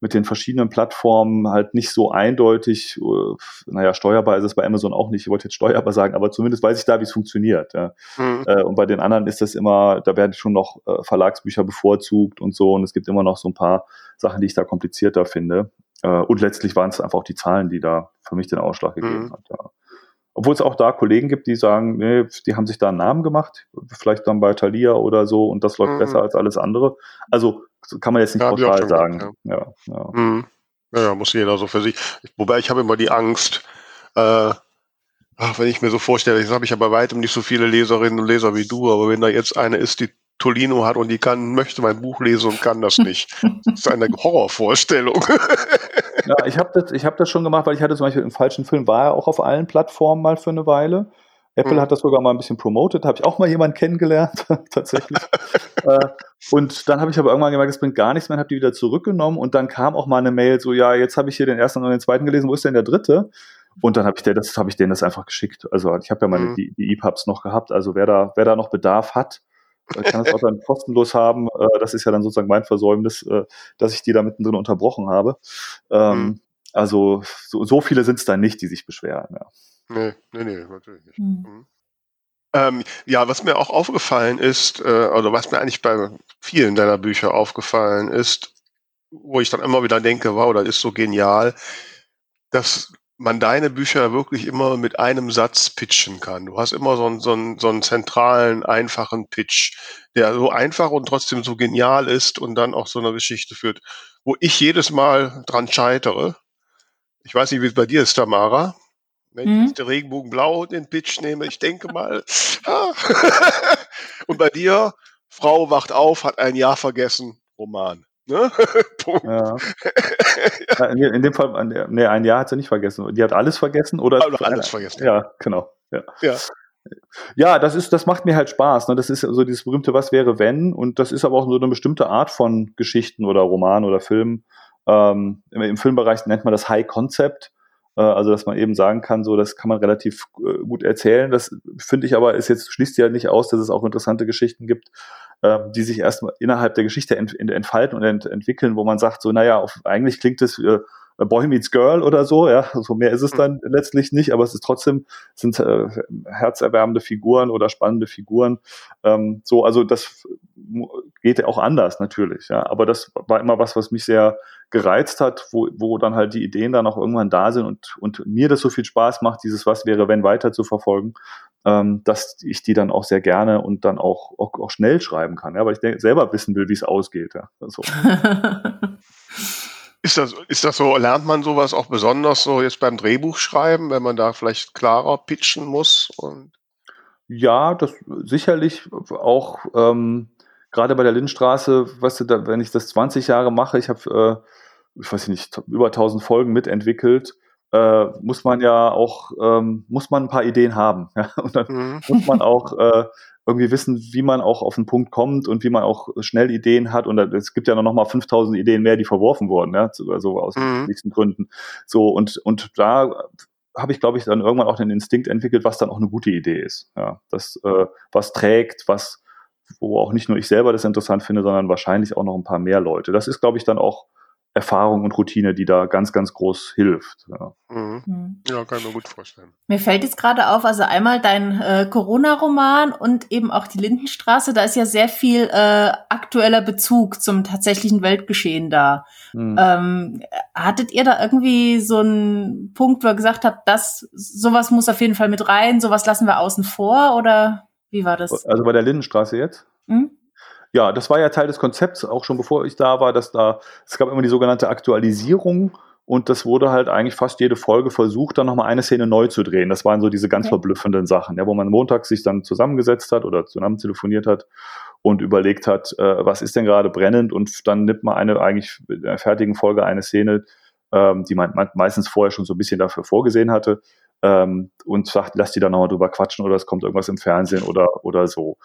mit den verschiedenen Plattformen halt nicht so eindeutig, äh, naja, steuerbar ist es bei Amazon auch nicht, ich wollte jetzt steuerbar sagen, aber zumindest weiß ich da, wie es funktioniert. Ja. Mhm. Äh, und bei den anderen ist das immer, da werden schon noch äh, Verlagsbücher bevorzugt und so und es gibt immer noch so ein paar Sachen, die ich da komplizierter finde. Und letztlich waren es einfach auch die Zahlen, die da für mich den Ausschlag gegeben mhm. hat. Ja. Obwohl es auch da Kollegen gibt, die sagen, nee, die haben sich da einen Namen gemacht, vielleicht dann bei Thalia oder so und das läuft mhm. besser als alles andere. Also kann man jetzt nicht ja, pauschal sagen. Gemacht, ja. Ja, ja. Mhm. ja, muss jeder so für sich. Wobei ich habe immer die Angst, äh, ach, wenn ich mir so vorstelle, jetzt habe ich ja bei weitem nicht so viele Leserinnen und Leser wie du, aber wenn da jetzt eine ist, die Tolino hat und die kann, möchte mein Buch lesen und kann das nicht. Das ist eine Horrorvorstellung. ja, ich habe das, ich hab das schon gemacht, weil ich hatte zum Beispiel im falschen Film, war er auch auf allen Plattformen mal für eine Weile. Apple mhm. hat das sogar mal ein bisschen promoted, habe ich auch mal jemanden kennengelernt, tatsächlich. äh, und dann habe ich aber irgendwann gemerkt, es bringt gar nichts mehr, habe die wieder zurückgenommen und dann kam auch mal eine Mail, so ja, jetzt habe ich hier den ersten und den zweiten gelesen, wo ist denn der dritte? Und dann habe ich, der, das, hab ich denen das einfach geschickt. Also ich habe ja meine mhm. die, die EPUBs noch gehabt. Also wer da, wer da noch Bedarf hat, kann es auch dann kostenlos haben. Äh, das ist ja dann sozusagen mein Versäumnis, äh, dass ich die da mittendrin unterbrochen habe. Mhm. Also so, so viele sind es dann nicht, die sich beschweren. Ja. Nee, nee, nee, natürlich nicht. Mhm. Mhm. Ähm, ja, was mir auch aufgefallen ist, äh, oder was mir eigentlich bei vielen deiner Bücher aufgefallen ist, wo ich dann immer wieder denke, wow, das ist so genial, dass man deine Bücher wirklich immer mit einem Satz pitchen kann. Du hast immer so einen, so einen, so einen zentralen, einfachen Pitch, der so einfach und trotzdem so genial ist und dann auch so eine Geschichte führt, wo ich jedes Mal dran scheitere. Ich weiß nicht, wie es bei dir ist, Tamara. Wenn ich mhm. jetzt den Regenbogen blau den Pitch nehme, ich denke mal. Und bei dir, Frau wacht auf, hat ein Jahr vergessen, Roman. Ne? Punkt. Ja. ja. In dem Fall, nee, ein Jahr hat sie nicht vergessen. Die hat alles vergessen oder? Also alles vergessen. Ja, genau. Ja. ja. Ja, das ist, das macht mir halt Spaß. Ne? Das ist so dieses berühmte Was wäre wenn und das ist aber auch so eine bestimmte Art von Geschichten oder Roman oder Film. Ähm, im, im, Filmbereich nennt man das High Concept. Äh, also, dass man eben sagen kann, so, das kann man relativ äh, gut erzählen. Das finde ich aber, ist jetzt, schließt ja nicht aus, dass es auch interessante Geschichten gibt, äh, die sich erstmal innerhalb der Geschichte ent, entfalten und ent, entwickeln, wo man sagt, so, naja, auf, eigentlich klingt es, äh, Boy Meets Girl oder so, ja, so also mehr ist es hm. dann letztlich nicht, aber es ist trotzdem, sind äh, herzerwärmende Figuren oder spannende Figuren. Ähm, so, also das geht ja auch anders natürlich, ja, aber das war immer was, was mich sehr gereizt hat, wo, wo dann halt die Ideen dann auch irgendwann da sind und, und mir das so viel Spaß macht, dieses Was wäre, wenn weiter zu verfolgen, ähm, dass ich die dann auch sehr gerne und dann auch, auch, auch schnell schreiben kann, ja, weil ich selber wissen will, wie es ausgeht. Ja. Also. Ist das, ist das so, lernt man sowas auch besonders so jetzt beim Drehbuchschreiben, wenn man da vielleicht klarer pitchen muss? Und ja, das sicherlich auch ähm, gerade bei der Lindenstraße, weißt du, da, wenn ich das 20 Jahre mache, ich habe, äh, ich weiß nicht, über 1000 Folgen mitentwickelt, äh, muss man ja auch, ähm, muss man ein paar Ideen haben. Ja? Und dann mhm. muss man auch äh, irgendwie wissen, wie man auch auf den Punkt kommt und wie man auch schnell Ideen hat. Und es gibt ja noch mal 5000 Ideen mehr, die verworfen wurden, ja, also aus mhm. nächsten Gründen. So, und, und da habe ich, glaube ich, dann irgendwann auch den Instinkt entwickelt, was dann auch eine gute Idee ist. Ja, das, äh, was trägt, was, wo auch nicht nur ich selber das interessant finde, sondern wahrscheinlich auch noch ein paar mehr Leute. Das ist, glaube ich, dann auch Erfahrung und Routine, die da ganz, ganz groß hilft. Ja, mhm. mhm. ja kann ich mir gut vorstellen. Mir fällt jetzt gerade auf, also einmal dein äh, Corona-Roman und eben auch die Lindenstraße, da ist ja sehr viel äh, aktueller Bezug zum tatsächlichen Weltgeschehen da. Mhm. Ähm, hattet ihr da irgendwie so einen Punkt, wo ihr gesagt habt, das, sowas muss auf jeden Fall mit rein, sowas lassen wir außen vor oder wie war das? Also bei der Lindenstraße jetzt? Mhm. Ja, das war ja Teil des Konzepts, auch schon bevor ich da war, dass da, es gab immer die sogenannte Aktualisierung und das wurde halt eigentlich fast jede Folge versucht, dann nochmal eine Szene neu zu drehen. Das waren so diese ganz okay. verblüffenden Sachen, ja, wo man montags sich dann zusammengesetzt hat oder zusammen telefoniert hat und überlegt hat, äh, was ist denn gerade brennend und dann nimmt man eine eigentlich in der fertigen Folge eine Szene, ähm, die man meistens vorher schon so ein bisschen dafür vorgesehen hatte ähm, und sagt, lass die da nochmal drüber quatschen oder es kommt irgendwas im Fernsehen oder, oder so.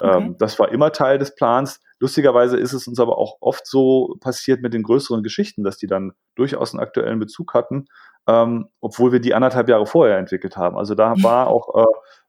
Okay. Ähm, das war immer Teil des Plans. Lustigerweise ist es uns aber auch oft so passiert mit den größeren Geschichten, dass die dann durchaus einen aktuellen Bezug hatten, ähm, obwohl wir die anderthalb Jahre vorher entwickelt haben. Also da war auch äh,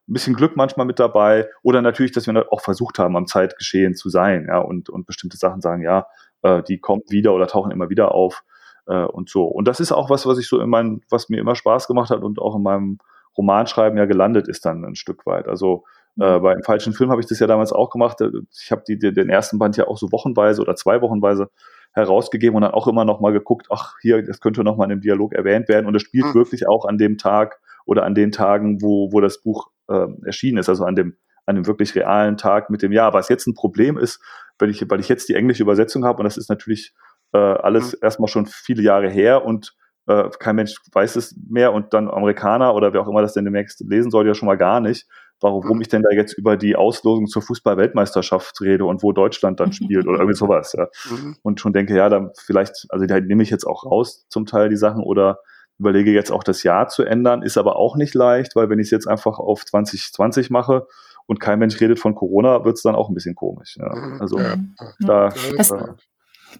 ein bisschen Glück manchmal mit dabei oder natürlich, dass wir auch versucht haben, am Zeitgeschehen zu sein, ja, und, und bestimmte Sachen sagen, ja, äh, die kommen wieder oder tauchen immer wieder auf äh, und so. Und das ist auch was, was ich so in meinem, was mir immer Spaß gemacht hat und auch in meinem Romanschreiben ja gelandet ist dann ein Stück weit. Also äh, mhm. beim falschen Film habe ich das ja damals auch gemacht. Ich habe die, die, den ersten Band ja auch so wochenweise oder zwei wochenweise herausgegeben und dann auch immer noch mal geguckt, ach hier, das könnte noch mal in dem Dialog erwähnt werden und es spielt mhm. wirklich auch an dem Tag oder an den Tagen, wo, wo das Buch äh, erschienen ist, also an dem an dem wirklich realen Tag mit dem Jahr. Was jetzt ein Problem ist, weil ich, weil ich jetzt die englische Übersetzung habe und das ist natürlich äh, alles mhm. erstmal schon viele Jahre her und äh, kein Mensch weiß es mehr und dann Amerikaner oder wer auch immer das denn demnächst lesen soll, ja schon mal gar nicht, warum mhm. ich denn da jetzt über die Auslosung zur Fußball-Weltmeisterschaft rede und wo Deutschland dann spielt oder irgendwie sowas. Ja. Mhm. Und schon denke, ja, dann vielleicht, also da nehme ich jetzt auch raus zum Teil die Sachen oder überlege jetzt auch das Jahr zu ändern, ist aber auch nicht leicht, weil wenn ich es jetzt einfach auf 2020 mache, und kein Mensch redet von Corona, wird es dann auch ein bisschen komisch. Ja. Mhm. Also ja. da, das, äh,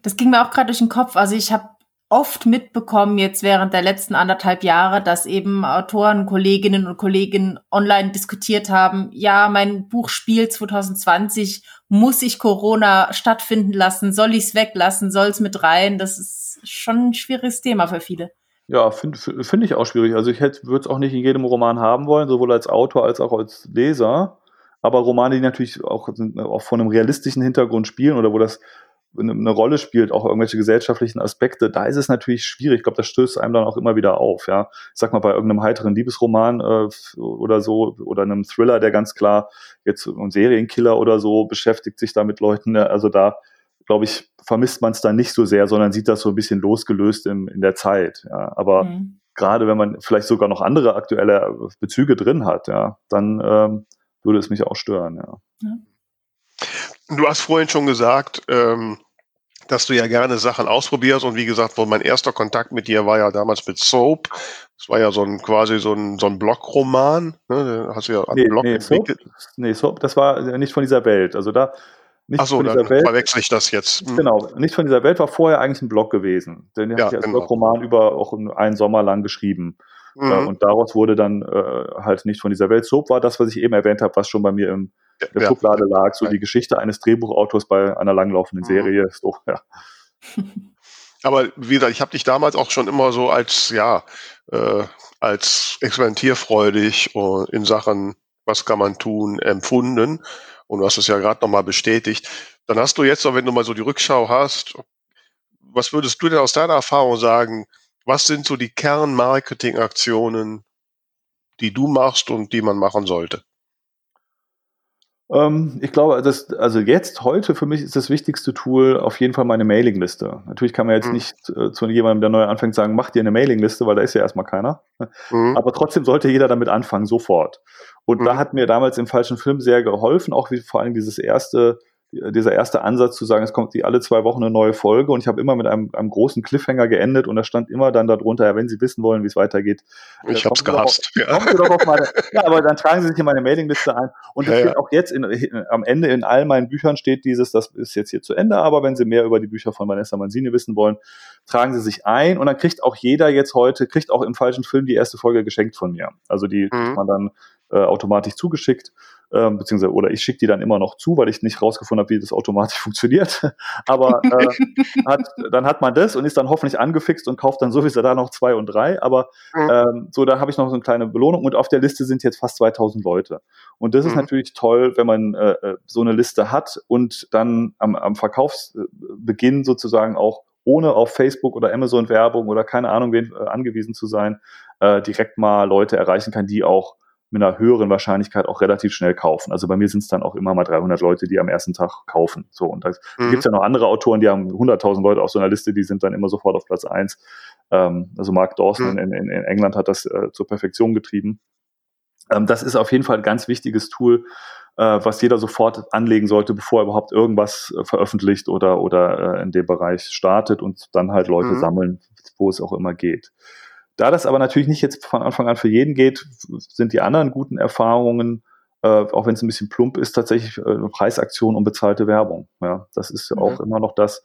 das ging mir auch gerade durch den Kopf. Also ich habe oft mitbekommen jetzt während der letzten anderthalb Jahre, dass eben Autoren, Kolleginnen und Kollegen online diskutiert haben, ja, mein Buch spielt 2020, muss ich Corona stattfinden lassen, soll ich es weglassen, soll es mit rein? Das ist schon ein schwieriges Thema für viele. Ja, finde find ich auch schwierig. Also ich würde es auch nicht in jedem Roman haben wollen, sowohl als Autor als auch als Leser. Aber Romane, die natürlich auch, auch von einem realistischen Hintergrund spielen oder wo das eine Rolle spielt, auch irgendwelche gesellschaftlichen Aspekte, da ist es natürlich schwierig. Ich glaube, das stößt einem dann auch immer wieder auf. Ja, ich sag mal bei irgendeinem heiteren Liebesroman äh, oder so oder einem Thriller, der ganz klar jetzt ein Serienkiller oder so beschäftigt sich da mit Leuten. Ne? Also da glaube ich vermisst man es dann nicht so sehr, sondern sieht das so ein bisschen losgelöst im, in der Zeit. Ja, aber mhm. gerade wenn man vielleicht sogar noch andere aktuelle Bezüge drin hat, ja, dann ähm, würde es mich auch stören. Ja. ja. Du hast vorhin schon gesagt, ähm, dass du ja gerne Sachen ausprobierst und wie gesagt, wo mein erster Kontakt mit dir war ja damals mit Soap. Das war ja so ein quasi so ein, so ein Blockroman. Ne? hast du ja nee, Blog nee, Soap, nee, Soap, das war nicht von dieser Welt. Also da nicht Ach so, von dieser Welt. verwechsel ich das jetzt. Hm. Genau, nicht von dieser Welt war vorher eigentlich ein Blog gewesen. Den ja, habe ich als genau. Roman über auch einen Sommer lang geschrieben. Mhm. Äh, und daraus wurde dann äh, halt nicht von dieser Welt. Soap war das, was ich eben erwähnt habe, was schon bei mir im, der ja, Schublade lag. So die Geschichte eines Drehbuchautors bei einer langlaufenden mhm. Serie. So, ja. Aber wie gesagt, ich habe dich damals auch schon immer so als, ja, äh, als experimentierfreudig in Sachen, was kann man tun, empfunden. Und du hast es ja gerade nochmal bestätigt. Dann hast du jetzt, wenn du mal so die Rückschau hast, was würdest du denn aus deiner Erfahrung sagen, was sind so die Kernmarketingaktionen, die du machst und die man machen sollte? Ähm, ich glaube, das, also jetzt, heute für mich ist das wichtigste Tool auf jeden Fall meine Mailingliste. Natürlich kann man jetzt mhm. nicht äh, zu jemandem, der neu anfängt, sagen, mach dir eine Mailingliste, weil da ist ja erstmal keiner. Mhm. Aber trotzdem sollte jeder damit anfangen, sofort. Und mhm. da hat mir damals im falschen Film sehr geholfen, auch wie vor allem dieses erste dieser erste Ansatz zu sagen, es kommt die alle zwei Wochen eine neue Folge und ich habe immer mit einem, einem großen Cliffhanger geendet und da stand immer dann darunter, ja, wenn Sie wissen wollen, wie es weitergeht. Ich habe es gehasst. Auf, ja. Meine, ja, aber dann tragen Sie sich in meine Mailingliste ein und das ja, steht auch jetzt in, in, am Ende in all meinen Büchern steht dieses, das ist jetzt hier zu Ende, aber wenn Sie mehr über die Bücher von Vanessa Manzini wissen wollen, tragen Sie sich ein und dann kriegt auch jeder jetzt heute, kriegt auch im falschen Film die erste Folge geschenkt von mir. Also die mhm. kriegt man dann äh, automatisch zugeschickt ähm, beziehungsweise oder ich schicke die dann immer noch zu, weil ich nicht rausgefunden habe, wie das automatisch funktioniert. Aber äh, hat, dann hat man das und ist dann hoffentlich angefixt und kauft dann sowieso da noch zwei und drei. Aber ähm, so, da habe ich noch so eine kleine Belohnung und auf der Liste sind jetzt fast 2000 Leute. Und das mhm. ist natürlich toll, wenn man äh, äh, so eine Liste hat und dann am, am Verkaufsbeginn sozusagen auch ohne auf Facebook oder Amazon Werbung oder keine Ahnung wen äh, angewiesen zu sein, äh, direkt mal Leute erreichen kann, die auch mit einer höheren Wahrscheinlichkeit auch relativ schnell kaufen. Also bei mir sind es dann auch immer mal 300 Leute, die am ersten Tag kaufen. So und da mhm. gibt es ja noch andere Autoren, die haben 100.000 Leute auf so einer Liste, die sind dann immer sofort auf Platz eins. Ähm, also Mark Dawson mhm. in, in, in, England hat das äh, zur Perfektion getrieben. Ähm, das ist auf jeden Fall ein ganz wichtiges Tool, äh, was jeder sofort anlegen sollte, bevor er überhaupt irgendwas äh, veröffentlicht oder oder äh, in dem Bereich startet und dann halt Leute mhm. sammeln, wo es auch immer geht. Da das aber natürlich nicht jetzt von Anfang an für jeden geht, sind die anderen guten Erfahrungen, äh, auch wenn es ein bisschen plump ist, tatsächlich äh, Preisaktion und bezahlte Werbung. Ja, das ist ja auch mhm. immer noch das,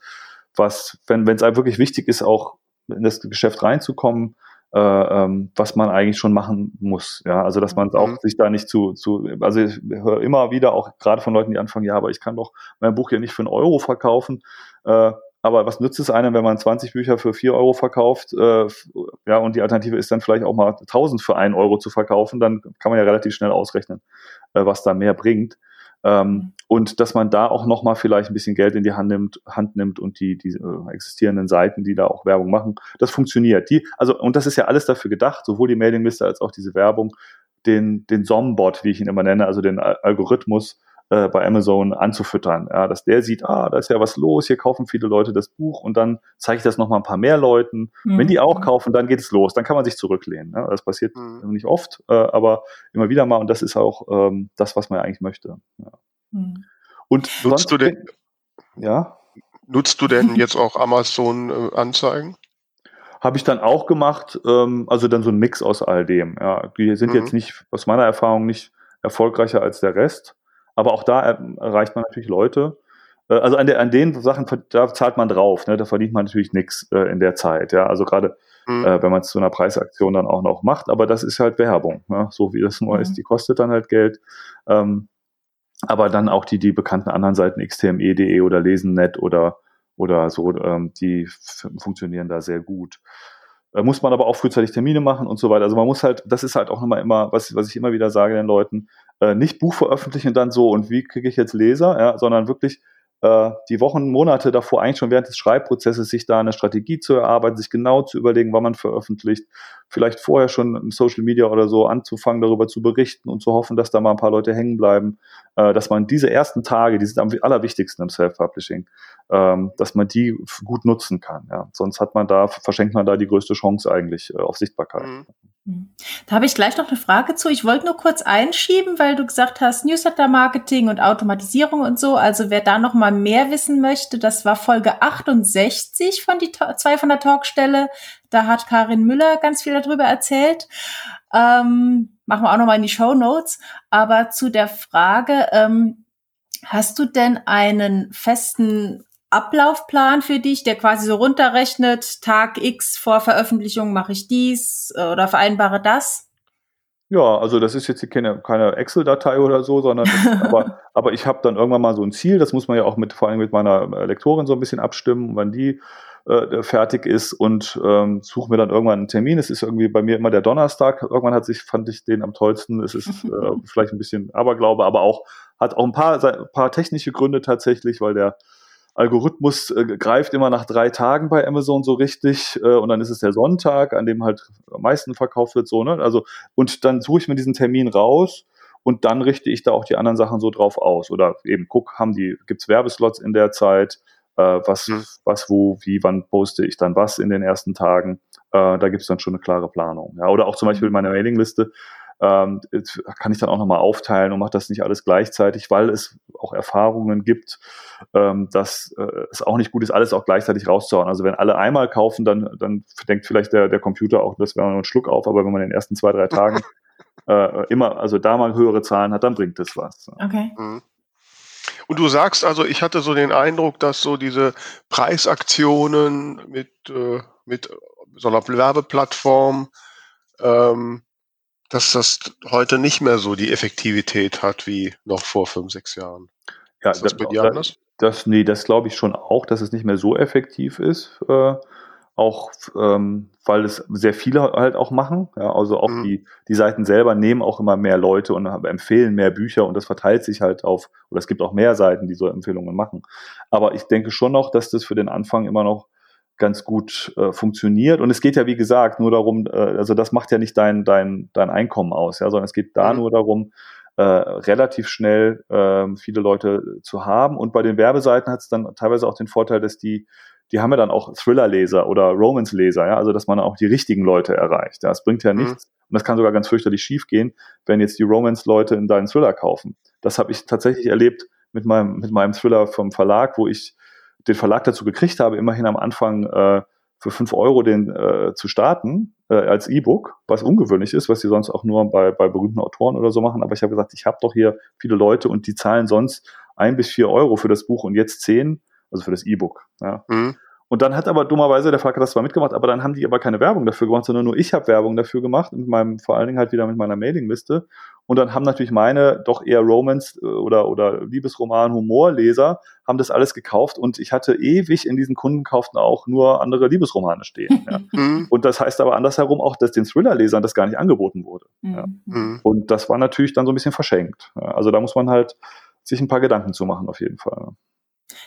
was, wenn es einem wirklich wichtig ist, auch in das Geschäft reinzukommen, äh, ähm, was man eigentlich schon machen muss. Ja, also dass man auch mhm. sich da nicht zu, zu, also ich höre immer wieder auch gerade von Leuten, die anfangen, ja, aber ich kann doch mein Buch ja nicht für einen Euro verkaufen. Äh, aber was nützt es einem, wenn man 20 Bücher für 4 Euro verkauft? Äh, ja, und die Alternative ist dann vielleicht auch mal 1000 für 1 Euro zu verkaufen. Dann kann man ja relativ schnell ausrechnen, äh, was da mehr bringt. Ähm, mhm. und dass man da auch nochmal vielleicht ein bisschen Geld in die Hand nimmt, Hand nimmt und die, die äh, existierenden Seiten, die da auch Werbung machen, das funktioniert. Die, also, und das ist ja alles dafür gedacht, sowohl die Mailingliste als auch diese Werbung, den, den SOM-Bot, wie ich ihn immer nenne, also den Algorithmus, äh, bei Amazon anzufüttern. Ja, dass der sieht, ah, da ist ja was los, hier kaufen viele Leute das Buch und dann zeige ich das nochmal ein paar mehr Leuten. Mhm. Wenn die auch kaufen, dann geht es los, dann kann man sich zurücklehnen. Ja, das passiert mhm. nicht oft, äh, aber immer wieder mal und das ist auch ähm, das, was man eigentlich möchte. Ja. Mhm. Und nutzt du denn, ja? Nutzt du denn jetzt auch Amazon-Anzeigen? Äh, habe ich dann auch gemacht, ähm, also dann so ein Mix aus all dem. Ja, die sind mhm. jetzt nicht, aus meiner Erfahrung, nicht erfolgreicher als der Rest. Aber auch da erreicht man natürlich Leute. Äh, also an, der, an den Sachen, da zahlt man drauf, ne? da verdient man natürlich nichts äh, in der Zeit. Ja? Also gerade mhm. äh, wenn man es zu einer Preisaktion dann auch noch macht, aber das ist halt Werbung, ne? so wie das nur mhm. ist, die kostet dann halt Geld. Ähm, aber dann auch die, die bekannten anderen Seiten, xtme.de oder lesennet oder, oder so, ähm, die funktionieren da sehr gut. Da muss man aber auch frühzeitig Termine machen und so weiter. Also man muss halt, das ist halt auch nochmal immer, was, was ich immer wieder sage den Leuten, äh, nicht Buch veröffentlichen und dann so und wie kriege ich jetzt Leser, ja, sondern wirklich äh, die Wochen, Monate davor eigentlich schon während des Schreibprozesses sich da eine Strategie zu erarbeiten, sich genau zu überlegen, wann man veröffentlicht, vielleicht vorher schon im Social Media oder so anzufangen, darüber zu berichten und zu hoffen, dass da mal ein paar Leute hängen bleiben, äh, dass man diese ersten Tage, die sind am allerwichtigsten im Self-Publishing, ähm, dass man die gut nutzen kann. Ja. Sonst hat man da, verschenkt man da die größte Chance eigentlich äh, auf Sichtbarkeit. Mhm. Da habe ich gleich noch eine Frage zu. Ich wollte nur kurz einschieben, weil du gesagt hast, Newsletter-Marketing und Automatisierung und so. Also wer da noch mal mehr wissen möchte, das war Folge 68 von die zwei von der Talkstelle. Da hat Karin Müller ganz viel darüber erzählt. Ähm, machen wir auch noch mal in die Show Notes. Aber zu der Frage, ähm, Hast du denn einen festen Ablaufplan für dich, der quasi so runterrechnet, Tag X vor Veröffentlichung mache ich dies äh, oder vereinbare das? Ja, also das ist jetzt keine, keine Excel-Datei oder so, sondern aber, aber ich habe dann irgendwann mal so ein Ziel, das muss man ja auch mit vor allem mit meiner äh, Lektorin so ein bisschen abstimmen, wann die äh, fertig ist und ähm, suche mir dann irgendwann einen Termin. Es ist irgendwie bei mir immer der Donnerstag. Irgendwann hat sich, fand ich den am tollsten. Es ist äh, vielleicht ein bisschen Aberglaube, aber auch hat auch ein paar, ein paar technische Gründe tatsächlich, weil der Algorithmus äh, greift immer nach drei Tagen bei Amazon so richtig äh, und dann ist es der Sonntag, an dem halt am meisten verkauft wird, so, ne? Also, und dann suche ich mir diesen Termin raus und dann richte ich da auch die anderen Sachen so drauf aus. Oder eben guck, haben die, gibt's Werbeslots in der Zeit, äh, was, mhm. was, wo, wie, wann poste ich dann was in den ersten Tagen. Äh, da gibt's dann schon eine klare Planung. Ja? Oder auch zum Beispiel meine Mailingliste ähm, kann ich dann auch nochmal aufteilen und mache das nicht alles gleichzeitig, weil es auch Erfahrungen gibt, ähm, dass äh, es auch nicht gut ist, alles auch gleichzeitig rauszuhauen. Also wenn alle einmal kaufen, dann, dann denkt vielleicht der, der Computer auch, das wäre nur ein Schluck auf, aber wenn man in den ersten zwei, drei Tagen äh, immer, also da mal höhere Zahlen hat, dann bringt es was. Okay. Mhm. Und du sagst also, ich hatte so den Eindruck, dass so diese Preisaktionen mit, äh, mit so einer Werbeplattform ähm, dass das heute nicht mehr so die Effektivität hat wie noch vor fünf, sechs Jahren. Ja, ist das, das bei dir anders? Das, nee, das glaube ich schon auch, dass es nicht mehr so effektiv ist. Äh, auch ähm, weil es sehr viele halt auch machen. Ja, also auch mhm. die, die Seiten selber nehmen auch immer mehr Leute und empfehlen mehr Bücher und das verteilt sich halt auf, oder es gibt auch mehr Seiten, die so Empfehlungen machen. Aber ich denke schon noch, dass das für den Anfang immer noch ganz gut äh, funktioniert. Und es geht ja, wie gesagt, nur darum, äh, also das macht ja nicht dein, dein, dein Einkommen aus, ja, sondern es geht da mhm. nur darum, äh, relativ schnell äh, viele Leute zu haben. Und bei den Werbeseiten hat es dann teilweise auch den Vorteil, dass die, die haben ja dann auch Thriller-Leser oder Romance-Leser, ja, also dass man auch die richtigen Leute erreicht. Ja, es bringt ja mhm. nichts. Und das kann sogar ganz fürchterlich schief gehen, wenn jetzt die Romance-Leute in deinen Thriller kaufen. Das habe ich tatsächlich erlebt mit meinem, mit meinem Thriller vom Verlag, wo ich den Verlag dazu gekriegt habe, immerhin am Anfang äh, für fünf Euro den äh, zu starten äh, als E-Book, was ungewöhnlich ist, was sie sonst auch nur bei, bei berühmten Autoren oder so machen. Aber ich habe gesagt, ich habe doch hier viele Leute und die zahlen sonst ein bis vier Euro für das Buch und jetzt zehn, also für das E-Book. Ja. Mhm. Und dann hat aber dummerweise der das zwar mitgemacht, aber dann haben die aber keine Werbung dafür gemacht, sondern nur ich habe Werbung dafür gemacht, mit meinem, vor allen Dingen halt wieder mit meiner Mailingliste. Und dann haben natürlich meine doch eher Romance äh, oder, oder Liebesroman, Humorleser, haben das alles gekauft und ich hatte ewig in diesen Kundenkauften auch nur andere Liebesromane stehen. Ja. Mhm. und das heißt aber andersherum auch, dass den Thriller-Lesern das gar nicht angeboten wurde. Ja. Mhm. Und das war natürlich dann so ein bisschen verschenkt. Also da muss man halt sich ein paar Gedanken zu machen, auf jeden Fall.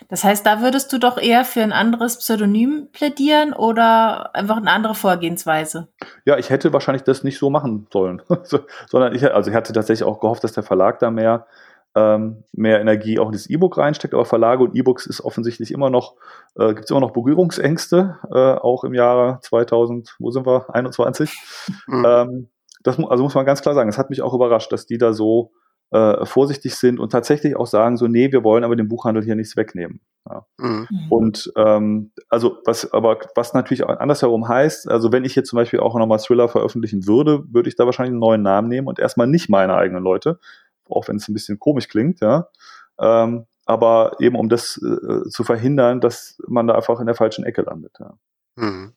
Das heißt, da würdest du doch eher für ein anderes Pseudonym plädieren oder einfach eine andere Vorgehensweise? Ja, ich hätte wahrscheinlich das nicht so machen sollen, sondern ich, also ich hatte tatsächlich auch gehofft, dass der Verlag da mehr ähm, mehr Energie auch in das E-Book reinsteckt, aber Verlage und E-Books ist offensichtlich immer noch, äh, gibt es immer noch Berührungsängste, äh, auch im Jahre 2000, wo sind wir, 21. Mhm. Ähm, das also muss man ganz klar sagen, es hat mich auch überrascht, dass die da so äh, vorsichtig sind und tatsächlich auch sagen so, nee, wir wollen aber dem Buchhandel hier nichts wegnehmen. Ja. Mhm. Und ähm, also was aber was natürlich auch andersherum heißt, also wenn ich jetzt zum Beispiel auch nochmal Thriller veröffentlichen würde, würde ich da wahrscheinlich einen neuen Namen nehmen und erstmal nicht meine eigenen Leute, auch wenn es ein bisschen komisch klingt, ja. Ähm, aber eben um das äh, zu verhindern, dass man da einfach in der falschen Ecke landet. Ja. Mhm.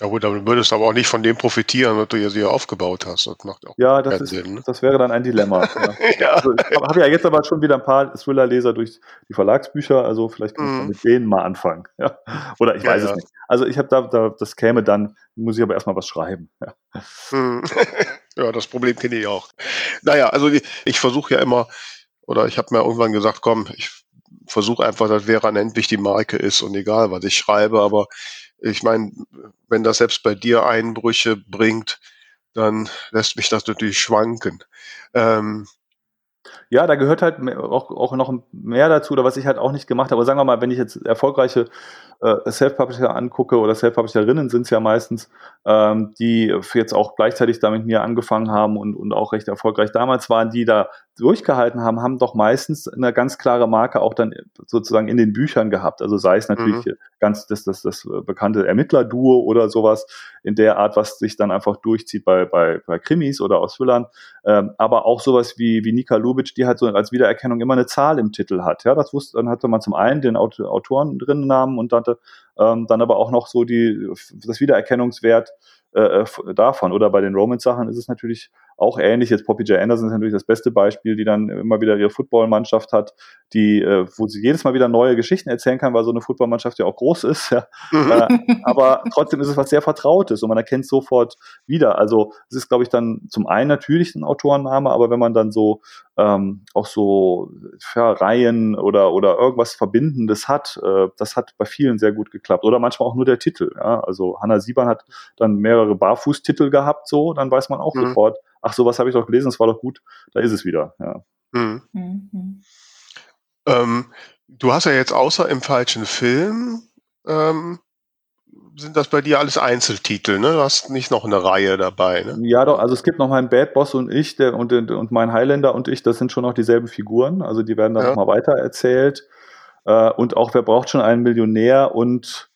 Ja gut, dann würdest du aber auch nicht von dem profitieren, was du ja hier aufgebaut hast. Das macht auch ja, das, ist, Sinn, ne? das wäre dann ein Dilemma. ja. ja. Also ich habe ja jetzt aber schon wieder ein paar Thriller-Leser durch die Verlagsbücher, also vielleicht kann ich mm. mit denen mal anfangen. Ja. Oder ich ja, weiß es nicht. Also ich habe da, da, das käme dann, muss ich aber erstmal was schreiben. Ja, mm. ja das Problem kenne ich auch. Naja, also ich, ich versuche ja immer, oder ich habe mir irgendwann gesagt, komm, ich versuche einfach, dass Vera endlich die Marke ist und egal, was ich schreibe, aber ich meine, wenn das selbst bei dir Einbrüche bringt, dann lässt mich das natürlich schwanken. Ähm, ja, da gehört halt auch, auch noch mehr dazu, oder was ich halt auch nicht gemacht habe. Aber sagen wir mal, wenn ich jetzt erfolgreiche äh, Self-Publisher angucke oder Self-Publisherinnen sind es ja meistens, ähm, die jetzt auch gleichzeitig da mit mir angefangen haben und, und auch recht erfolgreich damals waren, die da durchgehalten haben, haben doch meistens eine ganz klare Marke auch dann sozusagen in den Büchern gehabt. Also sei es natürlich mhm. ganz das, das, das bekannte Ermittlerduo oder sowas in der Art, was sich dann einfach durchzieht bei, bei, bei Krimis oder aus Thrillern. Ähm, aber auch sowas wie, wie Nika Lubitsch, die halt so als Wiedererkennung immer eine Zahl im Titel hat. Ja, das wusste, dann hatte man zum einen den Autoren drin Namen und hatte ähm, dann aber auch noch so die, das Wiedererkennungswert äh, davon. Oder bei den Romans-Sachen ist es natürlich auch ähnlich. Jetzt Poppy J. Anderson ist natürlich das beste Beispiel, die dann immer wieder ihre Footballmannschaft hat, die, äh, wo sie jedes Mal wieder neue Geschichten erzählen kann, weil so eine Footballmannschaft ja auch groß ist. Ja. Mhm. Äh, aber trotzdem ist es was sehr Vertrautes und man erkennt sofort wieder. Also es ist, glaube ich, dann zum einen natürlich ein Autorenname, aber wenn man dann so ähm, auch so ja, Reihen oder, oder irgendwas Verbindendes hat, äh, das hat bei vielen sehr gut geklappt. Oder manchmal auch nur der Titel. Ja. Also Hannah Siebern hat dann mehrere Barfußtitel gehabt, so, dann weiß man auch mhm. sofort, ach, sowas habe ich doch gelesen, das war doch gut, da ist es wieder. Ja. Mhm. Mhm. Ähm, du hast ja jetzt außer im falschen Film, ähm, sind das bei dir alles Einzeltitel, ne? Du hast nicht noch eine Reihe dabei, ne? Ja, doch, also es gibt noch meinen Bad Boss und ich, der und, und mein Highlander und ich, das sind schon noch dieselben Figuren, also die werden dann ja. nochmal weiter erzählt. Äh, und auch wer braucht schon einen Millionär und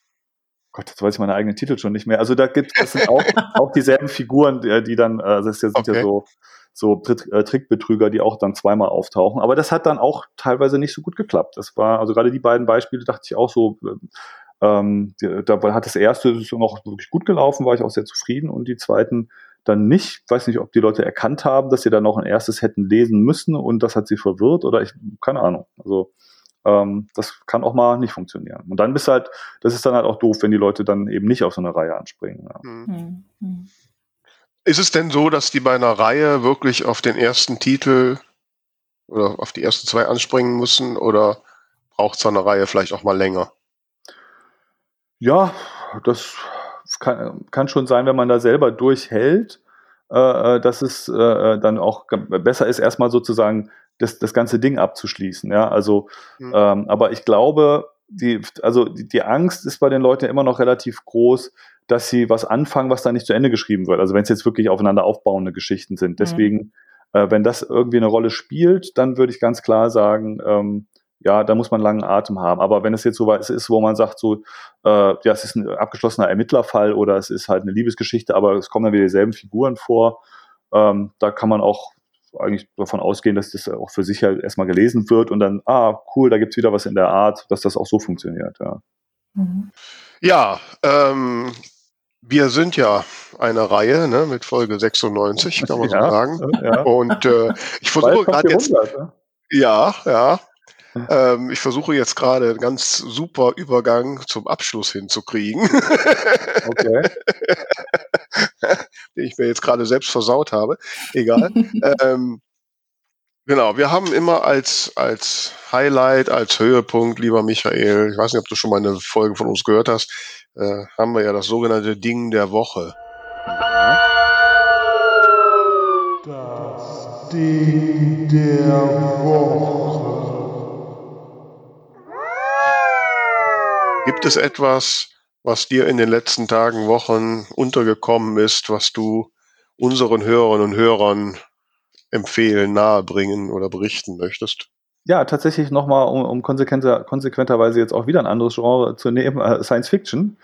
Gott, jetzt weiß ich meine eigenen Titel schon nicht mehr. Also da gibt es auch, auch dieselben Figuren, die, die dann, äh, das sind okay. ja so, so äh, Trickbetrüger, die auch dann zweimal auftauchen. Aber das hat dann auch teilweise nicht so gut geklappt. Das war, also gerade die beiden Beispiele dachte ich auch so, ähm, da hat das erste noch wirklich gut gelaufen, war ich auch sehr zufrieden und die zweiten dann nicht. Ich weiß nicht, ob die Leute erkannt haben, dass sie dann noch ein erstes hätten lesen müssen und das hat sie verwirrt oder ich, keine Ahnung. Also ähm, das kann auch mal nicht funktionieren. Und dann bist halt, das ist dann halt auch doof, wenn die Leute dann eben nicht auf so eine Reihe anspringen. Ja. Mhm. mhm. Ist es denn so, dass die bei einer Reihe wirklich auf den ersten Titel oder auf die ersten zwei anspringen müssen oder braucht so eine Reihe vielleicht auch mal länger? Ja, das kann, kann schon sein, wenn man da selber durchhält, äh, äh dass es äh, dann auch besser ist, erstmal sozusagen das, das ganze Ding abzuschließen. Ja, also, mhm. ähm, aber ich glaube, die, also die, die Angst ist bei den Leuten immer noch relativ groß, dass sie was anfangen, was da nicht zu Ende geschrieben wird. Also wenn es jetzt wirklich aufeinander aufbauende Geschichten sind. Mhm. Deswegen, mhm. äh, wenn das irgendwie eine Rolle spielt, dann würde ich ganz klar sagen, ähm, ja, da muss man langen Atem haben. Aber wenn es jetzt so was ist, wo man sagt, so, äh, ja, es ist ein abgeschlossener Ermittlerfall oder es ist halt eine Liebesgeschichte, aber es kommen dann wieder dieselben Figuren vor, ähm, da kann man auch eigentlich davon ausgehen, dass das auch für sich halt erstmal gelesen wird und dann, ah, cool, da gibt's wieder was in der Art, dass das auch so funktioniert, ja. Mhm. Ja, ähm, wir sind ja eine Reihe ne, mit Folge 96, kann man ja, so sagen. Ja. Und äh, ich versuche gerade jetzt. 100, Ja, ja. Ähm, ich versuche jetzt gerade einen ganz super Übergang zum Abschluss hinzukriegen. Okay. Den ich mir jetzt gerade selbst versaut habe. Egal. ähm, genau, wir haben immer als, als Highlight, als Höhepunkt, lieber Michael, ich weiß nicht, ob du schon mal eine Folge von uns gehört hast, äh, haben wir ja das sogenannte Ding der Woche. Das Ding der Woche. Gibt es etwas, was dir in den letzten Tagen, Wochen untergekommen ist, was du unseren Hörerinnen und Hörern empfehlen, nahebringen oder berichten möchtest? Ja, tatsächlich nochmal, um, um konsequenter, konsequenterweise jetzt auch wieder ein anderes Genre zu nehmen, äh, Science Fiction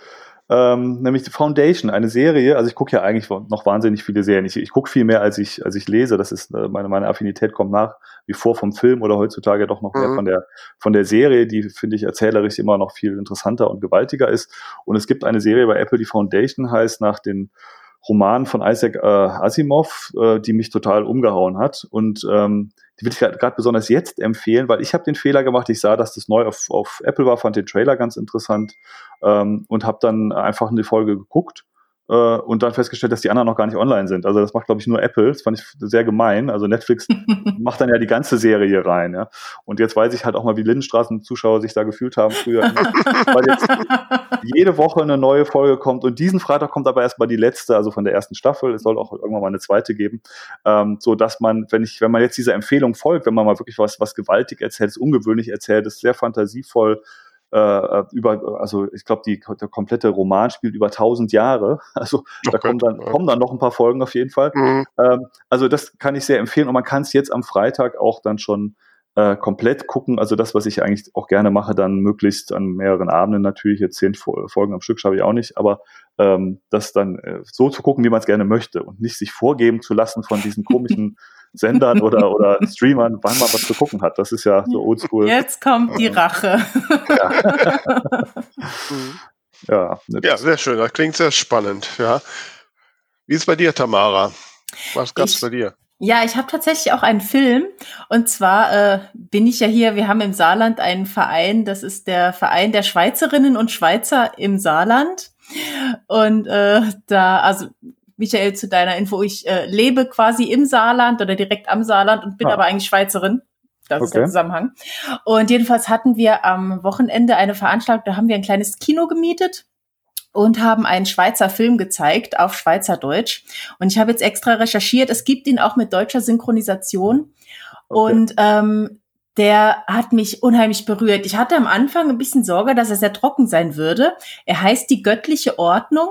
ähm, nämlich die Foundation, eine Serie. Also ich gucke ja eigentlich noch wahnsinnig viele Serien. Ich, ich gucke viel mehr, als ich, als ich lese. Das ist äh, meine, meine Affinität kommt nach wie vor vom Film oder heutzutage doch noch mehr mhm. von der von der Serie, die finde ich erzählerisch immer noch viel interessanter und gewaltiger ist. Und es gibt eine Serie bei Apple, die Foundation heißt, nach den Roman von Isaac äh, Asimov, äh, die mich total umgehauen hat. Und ähm, die will ich gerade besonders jetzt empfehlen, weil ich habe den Fehler gemacht, ich sah, dass das neu auf, auf Apple war, fand den Trailer ganz interessant ähm, und habe dann einfach eine Folge geguckt äh, und dann festgestellt, dass die anderen noch gar nicht online sind. Also das macht, glaube ich, nur Apple. Das fand ich sehr gemein. Also Netflix macht dann ja die ganze Serie rein. Ja? Und jetzt weiß ich halt auch mal, wie Lindenstraßen-Zuschauer sich da gefühlt haben früher. weil jetzt jede Woche eine neue Folge kommt und diesen Freitag kommt aber erstmal die letzte, also von der ersten Staffel. Es soll auch irgendwann mal eine zweite geben. Ähm, so dass man, wenn ich, wenn man jetzt dieser Empfehlung folgt, wenn man mal wirklich was, was gewaltig erzählt, ist ungewöhnlich erzählt, ist sehr fantasievoll, äh, über, also ich glaube, der komplette Roman spielt über 1000 Jahre. Also okay. da kommen dann, kommen dann noch ein paar Folgen auf jeden Fall. Mhm. Ähm, also das kann ich sehr empfehlen und man kann es jetzt am Freitag auch dann schon äh, komplett gucken. Also das, was ich eigentlich auch gerne mache, dann möglichst an mehreren Abenden natürlich. Jetzt zehn Folgen am Stück schaffe ich auch nicht, aber ähm, das dann äh, so zu gucken, wie man es gerne möchte und nicht sich vorgeben zu lassen von diesen komischen Sendern oder, oder Streamern, wann man was zu gucken hat. Das ist ja so oldschool. Jetzt kommt die Rache. Ja, ja, ja sehr schön. Das klingt sehr spannend. Ja. Wie ist es bei dir, Tamara? Was gab's ich, bei dir? Ja, ich habe tatsächlich auch einen Film. Und zwar äh, bin ich ja hier, wir haben im Saarland einen Verein, das ist der Verein der Schweizerinnen und Schweizer im Saarland. Und äh, da, also Michael, zu deiner Info, ich äh, lebe quasi im Saarland oder direkt am Saarland und bin ah. aber eigentlich Schweizerin. Das okay. ist der Zusammenhang. Und jedenfalls hatten wir am Wochenende eine Veranstaltung, da haben wir ein kleines Kino gemietet und haben einen Schweizer Film gezeigt auf Schweizerdeutsch. Und ich habe jetzt extra recherchiert, es gibt ihn auch mit deutscher Synchronisation. Okay. Und ähm, der hat mich unheimlich berührt. Ich hatte am Anfang ein bisschen Sorge, dass er sehr trocken sein würde. Er heißt die göttliche Ordnung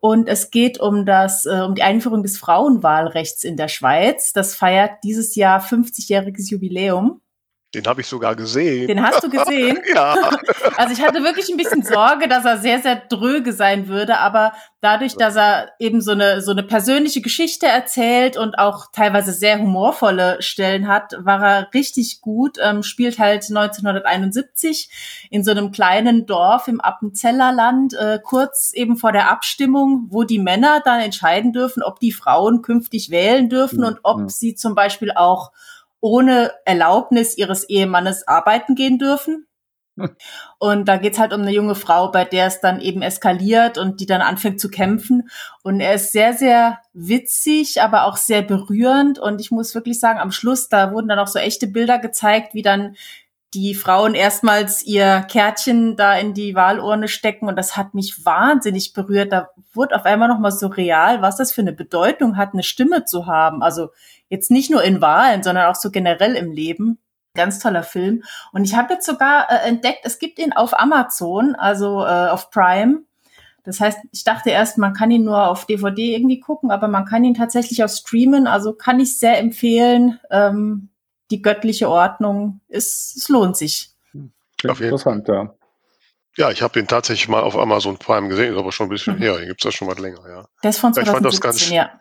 und es geht um das, äh, um die Einführung des Frauenwahlrechts in der Schweiz. Das feiert dieses Jahr 50-jähriges Jubiläum. Den habe ich sogar gesehen. Den hast du gesehen? ja. Also ich hatte wirklich ein bisschen Sorge, dass er sehr, sehr dröge sein würde, aber dadurch, dass er eben so eine, so eine persönliche Geschichte erzählt und auch teilweise sehr humorvolle Stellen hat, war er richtig gut, ähm, spielt halt 1971 in so einem kleinen Dorf im Appenzellerland, äh, kurz eben vor der Abstimmung, wo die Männer dann entscheiden dürfen, ob die Frauen künftig wählen dürfen mhm. und ob mhm. sie zum Beispiel auch ohne Erlaubnis ihres Ehemannes arbeiten gehen dürfen. Und da geht's halt um eine junge Frau, bei der es dann eben eskaliert und die dann anfängt zu kämpfen. Und er ist sehr, sehr witzig, aber auch sehr berührend. Und ich muss wirklich sagen, am Schluss, da wurden dann auch so echte Bilder gezeigt, wie dann die Frauen erstmals ihr Kärtchen da in die Wahlurne stecken und das hat mich wahnsinnig berührt. Da wurde auf einmal nochmal so real, was das für eine Bedeutung hat, eine Stimme zu haben. Also jetzt nicht nur in Wahlen, sondern auch so generell im Leben. Ganz toller Film. Und ich habe jetzt sogar äh, entdeckt, es gibt ihn auf Amazon, also äh, auf Prime. Das heißt, ich dachte erst, man kann ihn nur auf DVD irgendwie gucken, aber man kann ihn tatsächlich auch streamen. Also kann ich sehr empfehlen. Ähm, die göttliche Ordnung ist, es lohnt sich. Auf jeden Interessant, Fall. ja. Ja, ich habe den tatsächlich mal auf Amazon Prime gesehen, ist aber schon ein bisschen mhm. her. Den gibt's ja schon mal länger, ja. Der ist von 2017, ich fand das ganz, ja.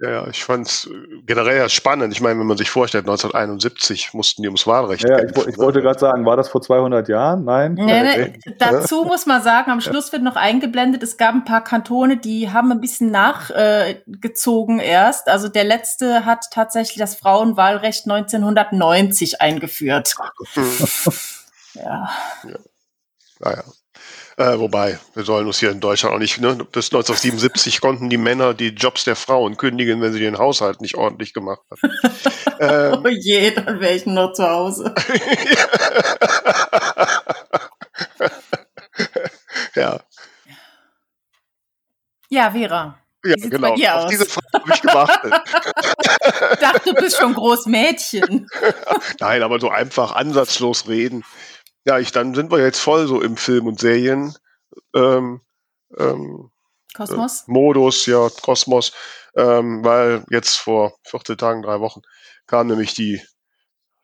Ja, ja, ich fand es generell ja spannend. Ich meine, wenn man sich vorstellt, 1971 mussten die ums Wahlrecht ja, kämpfen. Ich, ich wollte gerade sagen, war das vor 200 Jahren? Nein? Nee, nee, dazu muss man sagen, am Schluss wird noch eingeblendet, es gab ein paar Kantone, die haben ein bisschen nachgezogen äh, erst. Also der letzte hat tatsächlich das Frauenwahlrecht 1990 eingeführt. ja. ja. Naja. Äh, wobei, wir sollen uns hier in Deutschland auch nicht, ne, bis 1977 konnten die Männer die Jobs der Frauen kündigen, wenn sie den Haushalt nicht ordentlich gemacht haben. ähm, oh je, dann wäre ich nur zu Hause. ja. Ja, Vera. Ja, genau. Auf aus? diese Frage habe ich gewartet. ich dachte, du bist schon Großmädchen. Nein, aber so einfach ansatzlos reden. Ja, ich, dann sind wir jetzt voll so im Film- und Serien. Ähm, ähm, Kosmos? Äh, Modus, ja, Kosmos. Ähm, weil jetzt vor 14 Tagen, drei Wochen kam nämlich die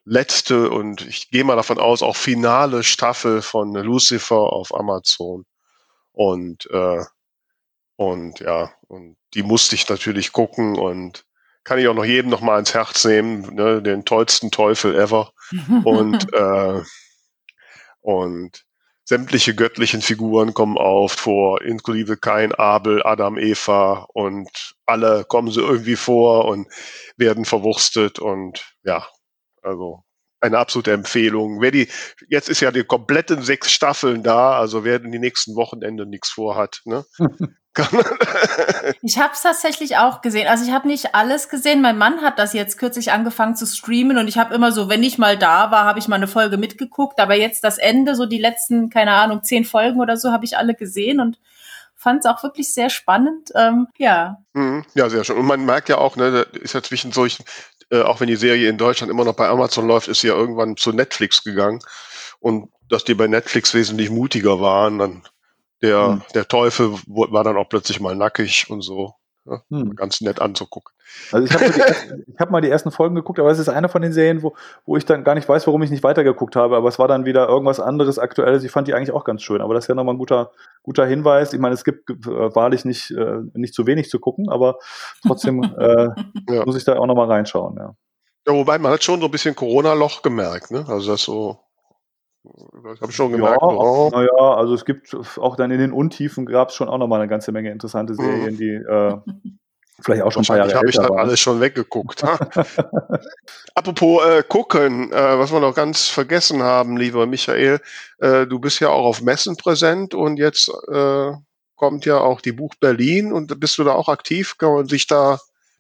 letzte und ich gehe mal davon aus, auch finale Staffel von Lucifer auf Amazon. Und, äh, und ja, und die musste ich natürlich gucken und kann ich auch noch jedem noch mal ins Herz nehmen, ne, den tollsten Teufel ever. und äh, und sämtliche göttlichen Figuren kommen auf vor, inklusive Kain, Abel, Adam, Eva und alle kommen sie irgendwie vor und werden verwurstet und ja, also eine absolute Empfehlung. Wer die, jetzt ist ja die kompletten sechs Staffeln da, also wer in die nächsten Wochenende nichts vorhat, ne? ich habe es tatsächlich auch gesehen. Also ich habe nicht alles gesehen. Mein Mann hat das jetzt kürzlich angefangen zu streamen und ich habe immer so, wenn ich mal da war, habe ich mal eine Folge mitgeguckt. Aber jetzt das Ende, so die letzten, keine Ahnung, zehn Folgen oder so, habe ich alle gesehen und fand es auch wirklich sehr spannend. Ähm, ja. Mhm. Ja, sehr schön. Und man merkt ja auch, ne, ist ja zwischen solchen, äh, auch wenn die Serie in Deutschland immer noch bei Amazon läuft, ist sie ja irgendwann zu Netflix gegangen. Und dass die bei Netflix wesentlich mutiger waren. Dann der, hm. der Teufel war dann auch plötzlich mal nackig und so. Ja, hm. Ganz nett anzugucken. Also ich habe hab mal die ersten Folgen geguckt, aber es ist eine von den Serien, wo, wo ich dann gar nicht weiß, warum ich nicht weitergeguckt habe. Aber es war dann wieder irgendwas anderes, Aktuelles. Ich fand die eigentlich auch ganz schön. Aber das ist ja nochmal ein guter, guter Hinweis. Ich meine, es gibt äh, wahrlich nicht, äh, nicht zu wenig zu gucken, aber trotzdem äh, ja. muss ich da auch nochmal reinschauen. Ja. ja, wobei man hat schon so ein bisschen Corona-Loch gemerkt. Ne? Also das so das habe ich schon gemerkt. Ja, oh. Naja, also es gibt auch dann in den Untiefen gab es schon auch nochmal eine ganze Menge interessante mhm. Serien, die äh, vielleicht auch schon ein paar Jahre habe ich dann alles schon weggeguckt. Apropos äh, gucken, äh, was wir noch ganz vergessen haben, lieber Michael, äh, du bist ja auch auf Messen präsent und jetzt äh, kommt ja auch die Buch Berlin und bist du da auch aktiv? Kann man sich da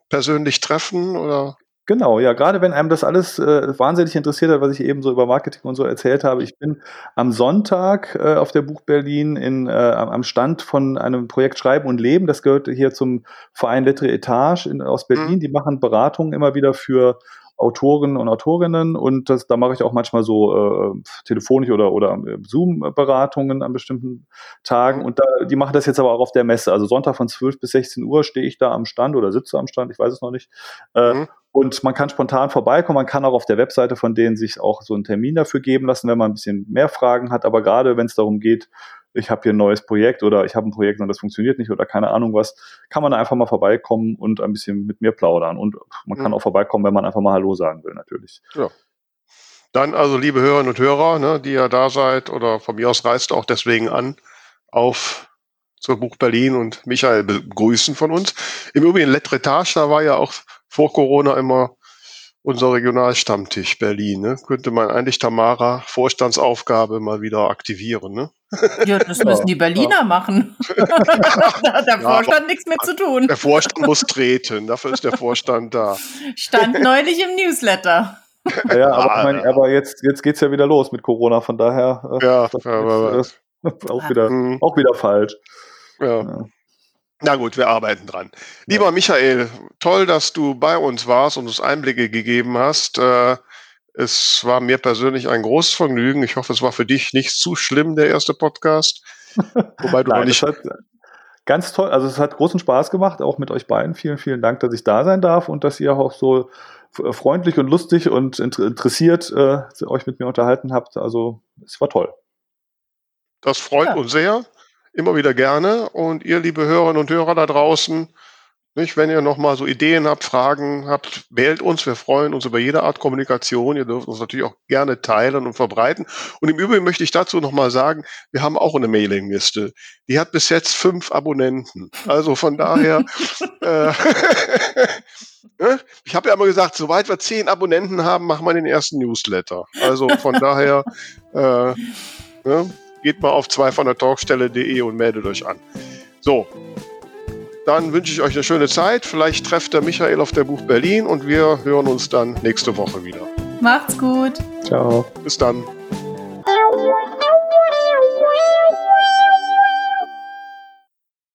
persönlich treffen oder? Genau, ja, gerade wenn einem das alles äh, wahnsinnig interessiert hat, was ich eben so über Marketing und so erzählt habe. Ich bin am Sonntag äh, auf der Buch Berlin in, äh, am Stand von einem Projekt Schreiben und Leben. Das gehört hier zum Verein Lettre Etage in, aus Berlin. Mhm. Die machen Beratungen immer wieder für Autoren und Autorinnen und das, da mache ich auch manchmal so äh, telefonisch oder, oder äh, Zoom-Beratungen an bestimmten Tagen und da, die machen das jetzt aber auch auf der Messe. Also Sonntag von 12 bis 16 Uhr stehe ich da am Stand oder sitze am Stand, ich weiß es noch nicht. Äh, mhm. Und man kann spontan vorbeikommen, man kann auch auf der Webseite von denen sich auch so einen Termin dafür geben lassen, wenn man ein bisschen mehr Fragen hat. Aber gerade wenn es darum geht, ich habe hier ein neues Projekt oder ich habe ein Projekt und das funktioniert nicht oder keine Ahnung was, kann man einfach mal vorbeikommen und ein bisschen mit mir plaudern. Und man kann mhm. auch vorbeikommen, wenn man einfach mal Hallo sagen will, natürlich. Ja. Dann also, liebe Hörerinnen und Hörer, ne, die ja da seid oder von mir aus reist auch deswegen an, auf zur Buch Berlin und Michael begrüßen von uns. Im Übrigen, Letretage, da war ja auch vor Corona immer unser Regionalstammtisch Berlin. Ne? Könnte man eigentlich Tamara Vorstandsaufgabe mal wieder aktivieren. Ne? Ja, das müssen die Berliner ja. machen. da hat der Vorstand ja, nichts mit zu tun. Der Vorstand muss treten, dafür ist der Vorstand da. Stand neulich im Newsletter. Ja, aber, ich mein, aber jetzt, jetzt geht es ja wieder los mit Corona, von daher äh, ja, das ist, äh, auch, wieder, mhm. auch wieder falsch. Ja. Na gut, wir arbeiten dran. Lieber Michael, toll, dass du bei uns warst und uns Einblicke gegeben hast. Äh, es war mir persönlich ein großes Vergnügen. Ich hoffe, es war für dich nicht zu schlimm, der erste Podcast. Wobei du Nein, nicht. Hat ganz toll, also es hat großen Spaß gemacht, auch mit euch beiden. Vielen, vielen Dank, dass ich da sein darf und dass ihr auch so freundlich und lustig und interessiert äh, euch mit mir unterhalten habt. Also es war toll. Das freut ja. uns sehr immer wieder gerne. Und ihr, liebe Hörerinnen und Hörer da draußen, nicht, wenn ihr nochmal so Ideen habt, Fragen habt, wählt uns. Wir freuen uns über jede Art Kommunikation. Ihr dürft uns natürlich auch gerne teilen und verbreiten. Und im Übrigen möchte ich dazu nochmal sagen, wir haben auch eine Mailingliste. Die hat bis jetzt fünf Abonnenten. Also von daher, äh, ne? ich habe ja immer gesagt, sobald wir zehn Abonnenten haben, machen wir den ersten Newsletter. Also von daher, äh, ne? geht mal auf zwei von der Talkstelle.de und meldet euch an. So, dann wünsche ich euch eine schöne Zeit. Vielleicht trefft der Michael auf der Buch Berlin und wir hören uns dann nächste Woche wieder. Macht's gut. Ciao. Bis dann.